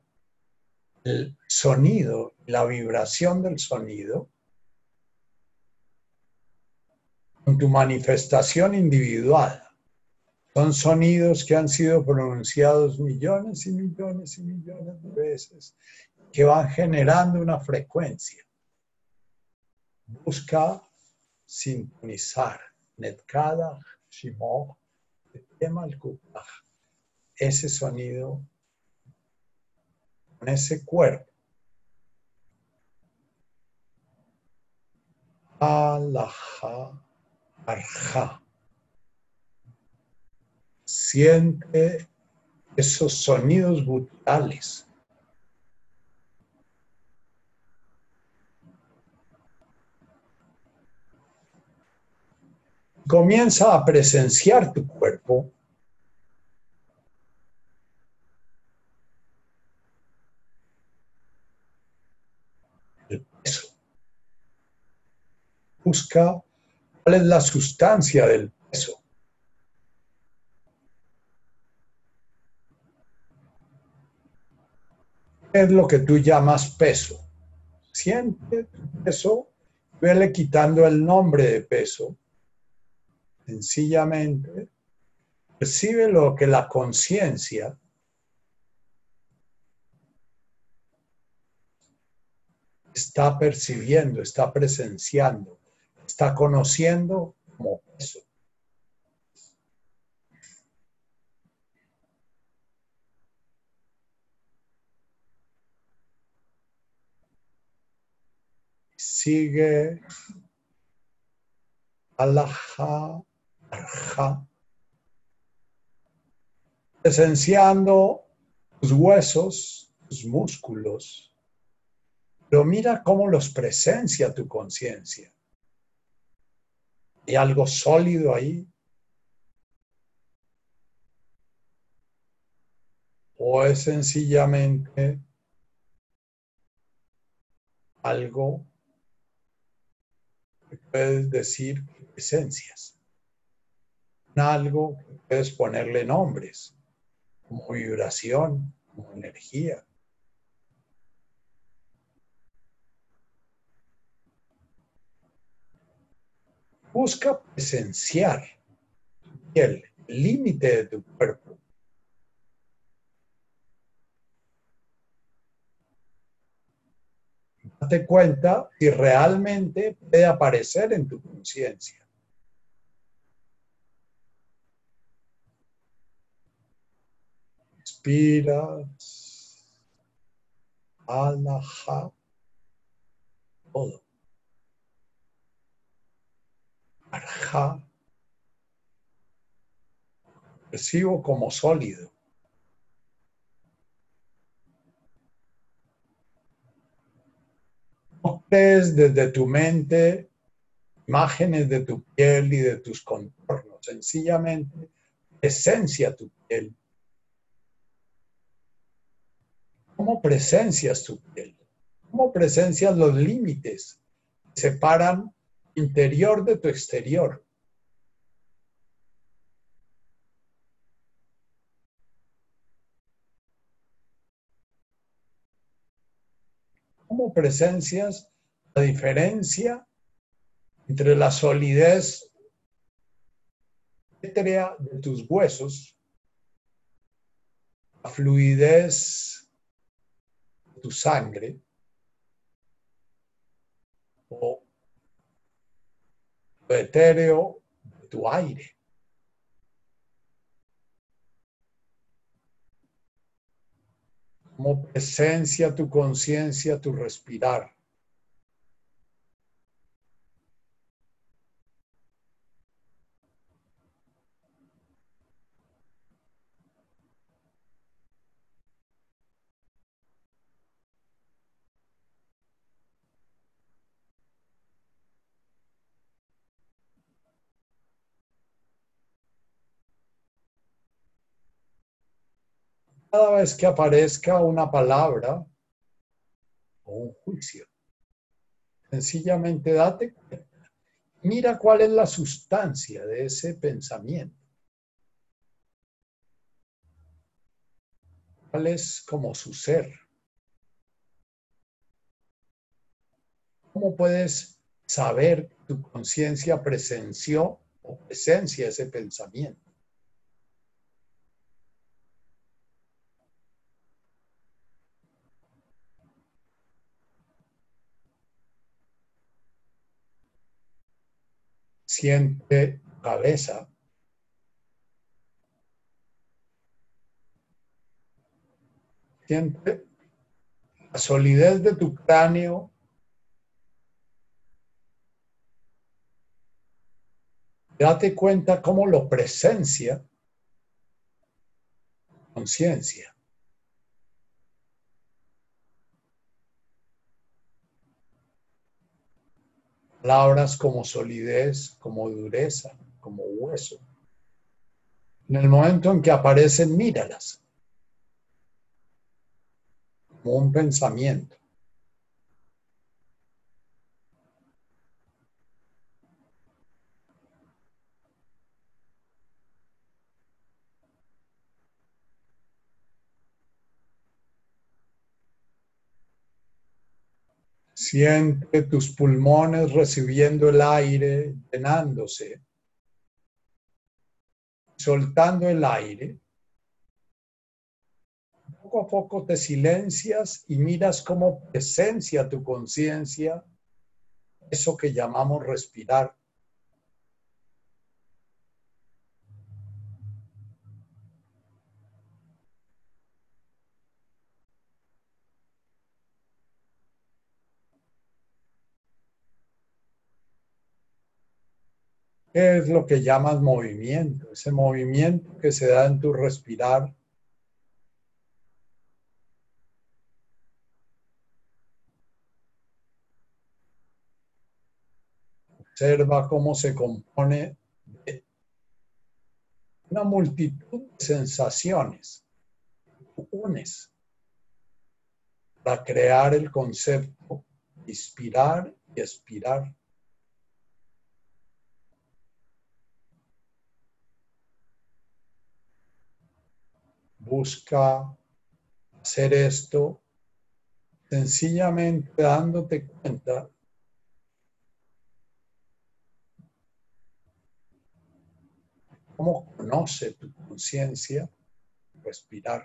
el sonido, la vibración del sonido con tu manifestación individual. Son sonidos que han sido pronunciados millones y millones y millones de veces, que van generando una frecuencia. Busca sintonizar. Netkada, Shimo, ese sonido con ese cuerpo. Alaha Arja. Siente esos sonidos brutales. Comienza a presenciar tu cuerpo el peso. Busca ¿Cuál es la sustancia del peso? ¿Qué es lo que tú llamas peso? Siente peso, vele quitando el nombre de peso. Sencillamente, percibe lo que la conciencia está percibiendo, está presenciando está conociendo como peso. Sigue alaja, arja, presenciando tus huesos, tus músculos, pero mira cómo los presencia tu conciencia. ¿Hay algo sólido ahí? ¿O es sencillamente algo que puedes decir esencias? Algo que puedes ponerle nombres, como vibración, como energía. Busca presenciar el límite de tu cuerpo. Date cuenta si realmente puede aparecer en tu conciencia. Inspiras, alaja, todo. Percibo como sólido. No crees desde tu mente imágenes de tu piel y de tus contornos, sencillamente esencia tu piel. ¿Cómo presencias tu piel? ¿Cómo presencias los límites que separan interior de tu exterior. ¿Cómo presencias la diferencia entre la solidez de tus huesos, la fluidez de tu sangre etéreo, tu aire. Como presencia, tu conciencia, tu respirar. Cada vez que aparezca una palabra o un juicio, sencillamente date. Mira cuál es la sustancia de ese pensamiento. ¿Cuál es como su ser? ¿Cómo puedes saber tu conciencia presenció o presencia ese pensamiento? Siente cabeza. Siente la solidez de tu cráneo. Date cuenta cómo lo presencia conciencia. Palabras como solidez, como dureza, como hueso. En el momento en que aparecen, míralas. Como un pensamiento. Siente tus pulmones recibiendo el aire, llenándose, soltando el aire. Poco a poco te silencias y miras cómo presencia tu conciencia eso que llamamos respirar. Es lo que llamas movimiento? Ese movimiento que se da en tu respirar. Observa cómo se compone de una multitud de sensaciones. Unes para crear el concepto inspirar y expirar. Busca hacer esto sencillamente dándote cuenta cómo conoce tu conciencia respirar.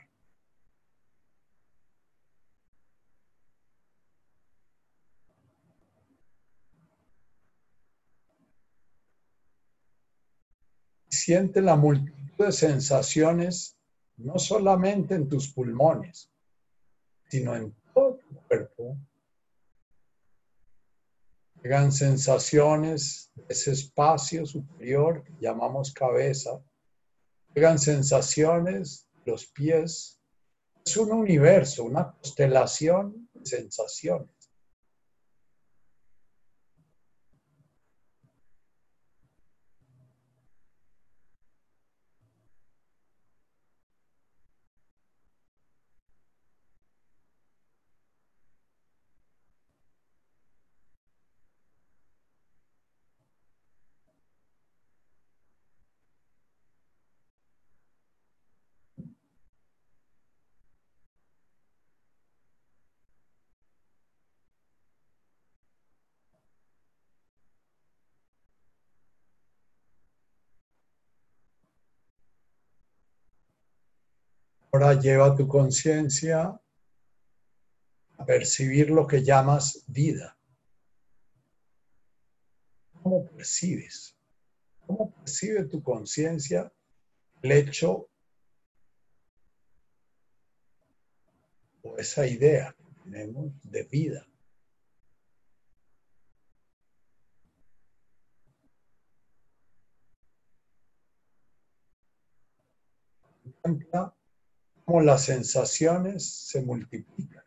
Siente la multitud de sensaciones no solamente en tus pulmones, sino en todo tu cuerpo. Llegan sensaciones de ese espacio superior que llamamos cabeza. Llegan sensaciones de los pies. Es un universo, una constelación de sensaciones. Lleva tu conciencia a percibir lo que llamas vida. ¿Cómo percibes? ¿Cómo percibe tu conciencia el hecho esa idea que tenemos de vida. Cómo las sensaciones se multiplican.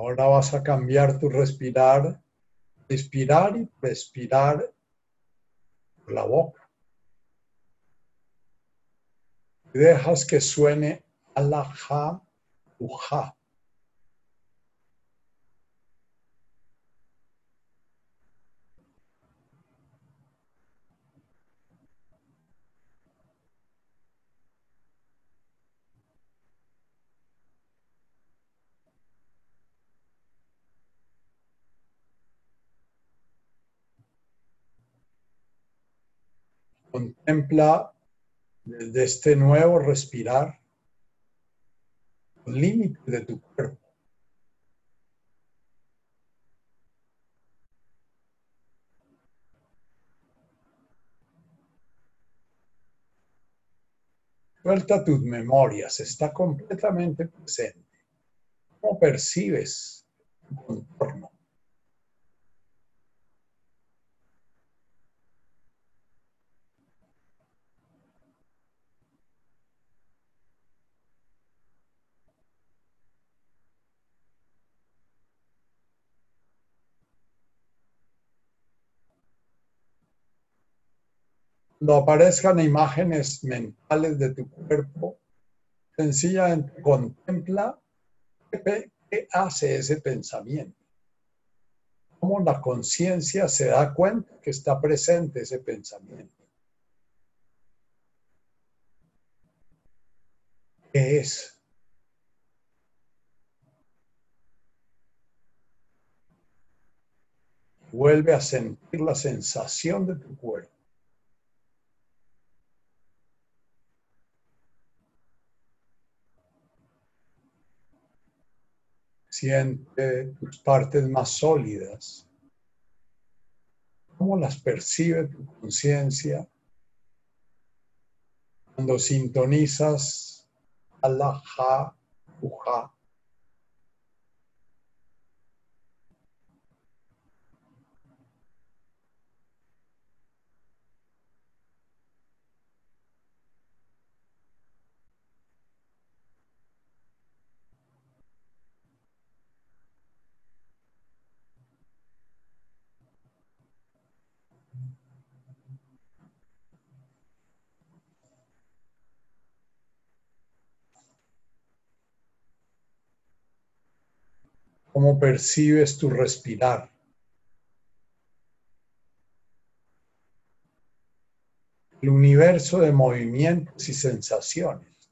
Ahora vas a cambiar tu respirar, respirar y respirar por la boca. Y dejas que suene alaja uja. Contempla desde este nuevo respirar los límites de tu cuerpo. Suelta tus memorias, está completamente presente. ¿Cómo percibes tu contorno? Cuando aparezcan imágenes mentales de tu cuerpo, sencillamente contempla qué, qué hace ese pensamiento. Cómo la conciencia se da cuenta que está presente ese pensamiento. ¿Qué es? Vuelve a sentir la sensación de tu cuerpo. Siente tus partes más sólidas. ¿Cómo las percibe tu conciencia cuando sintonizas Allah, Ja, Uja? Cómo percibes tu respirar. El universo de movimientos y sensaciones.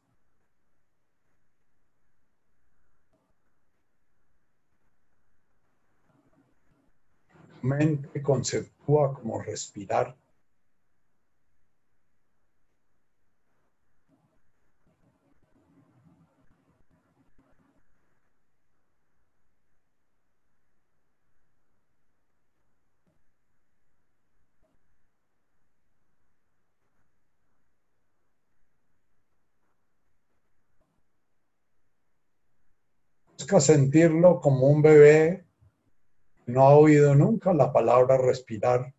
Mente conceptúa como respirar. Sentirlo como un bebé no ha oído nunca la palabra respirar.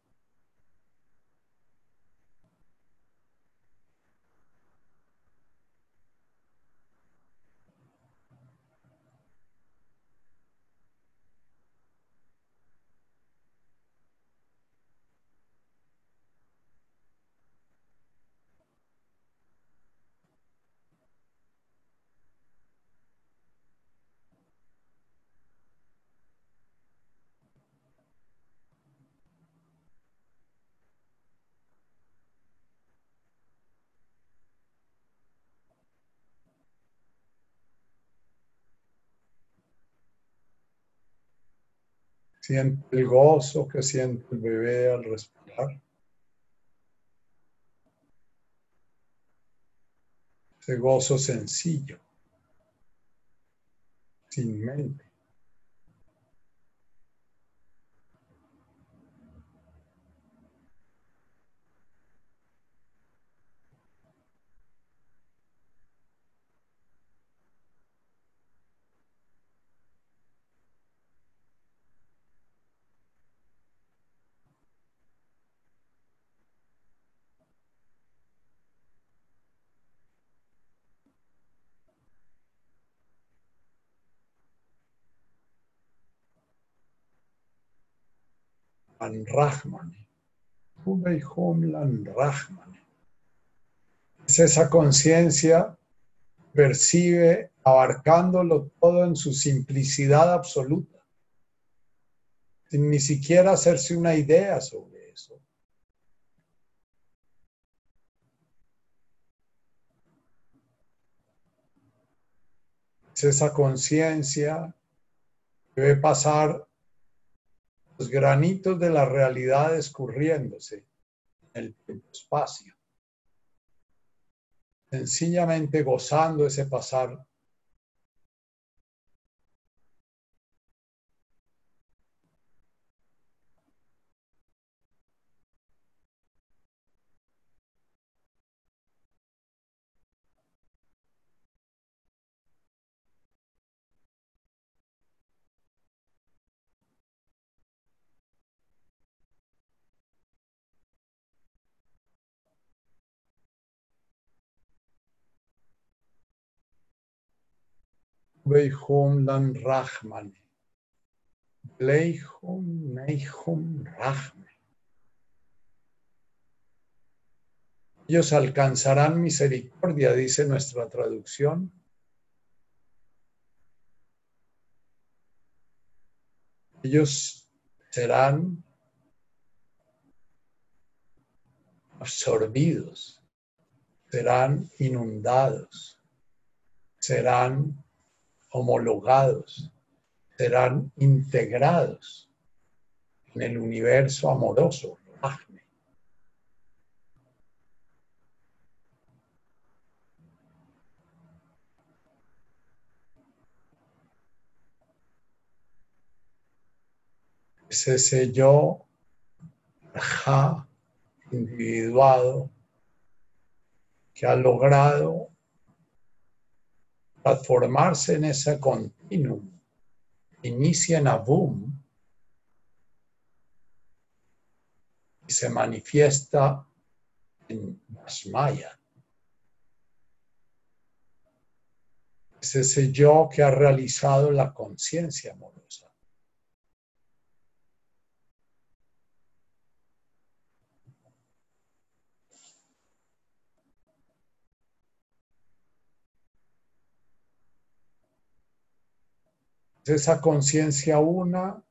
Siente el gozo que siente el bebé al respirar. Ese gozo sencillo, sin mente. Rahmani. Rahmani. Es esa conciencia percibe abarcándolo todo en su simplicidad absoluta, sin ni siquiera hacerse una idea sobre eso. Es esa conciencia que debe pasar los granitos de la realidad escurriéndose en el espacio, sencillamente gozando ese pasar Weihum dan Rahman. Neihum Rahman. Ellos alcanzarán misericordia, dice nuestra traducción. Ellos serán absorbidos, serán inundados, serán homologados, serán integrados en el universo amoroso, Es ese yo, individuado, que ha logrado transformarse en ese continuum, inicia en Abum y se manifiesta en Asmaya. Es ese yo que ha realizado la conciencia amorosa. Esa conciencia una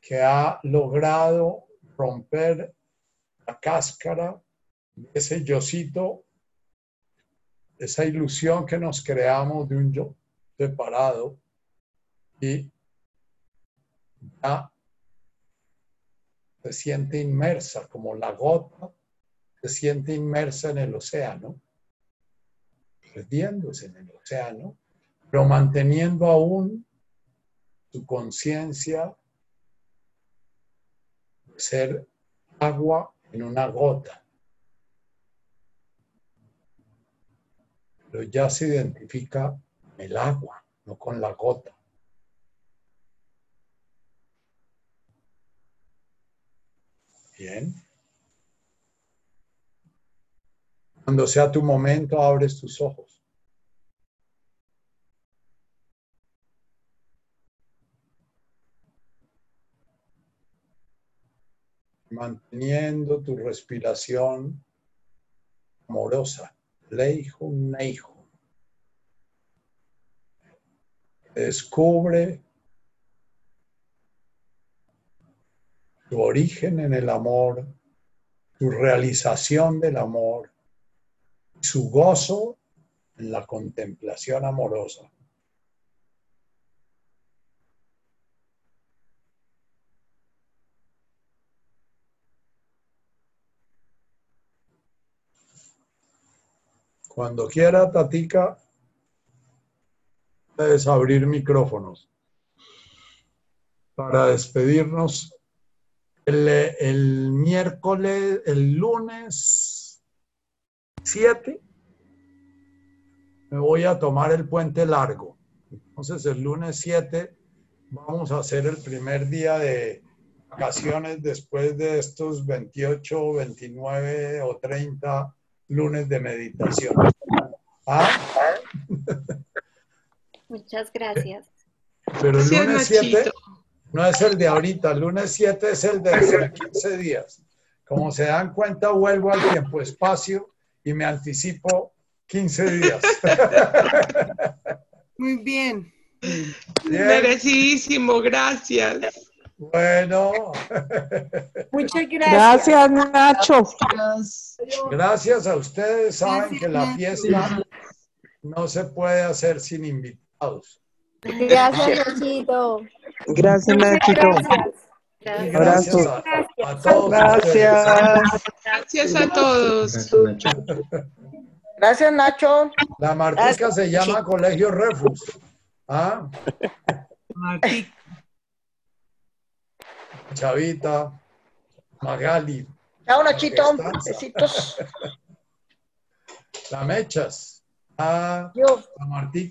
que ha logrado romper la cáscara ese yocito, esa ilusión que nos creamos de un yo separado y ya se siente inmersa como la gota, se siente inmersa en el océano, perdiéndose en el océano, pero manteniendo aún tu conciencia ser agua en una gota. Pero ya se identifica el agua, no con la gota. Bien. Cuando sea tu momento, abres tus ojos. Manteniendo tu respiración amorosa. Leihum Neihum. Descubre tu origen en el amor, tu realización del amor, su gozo en la contemplación amorosa. Cuando quiera, Tatica, puedes abrir micrófonos para despedirnos. El, miércoles, el lunes 7, me voy a tomar el puente largo. Entonces, el lunes 7 vamos a hacer el primer día de vacaciones después de estos 28, 29 o 30 lunes de meditación. ¿Ah? Muchas gracias. Pero el lunes 7 Nachito. no es el de ahorita, el lunes 7 es el de de 15 días. Como se dan cuenta, vuelvo al tiempo-espacio y me anticipo 15 días. Muy bien. Bien, Merecidísimo, gracias. Bueno, Muchas gracias. Gracias, Nacho. gracias a ustedes. Saben Gracias, que la Nacho. fiesta no se puede hacer sin invitados. Gracias, Nachito. Gracias, Nachito. Gracias. gracias a, a todos. Gracias. Gracias a todos. Gracias, Nacho. La martica se llama Colegio Refus. ¿Ah? Chavita, Magali, Chao, Nachito. Besitos. la Mechas, ah, Yo. la Martica.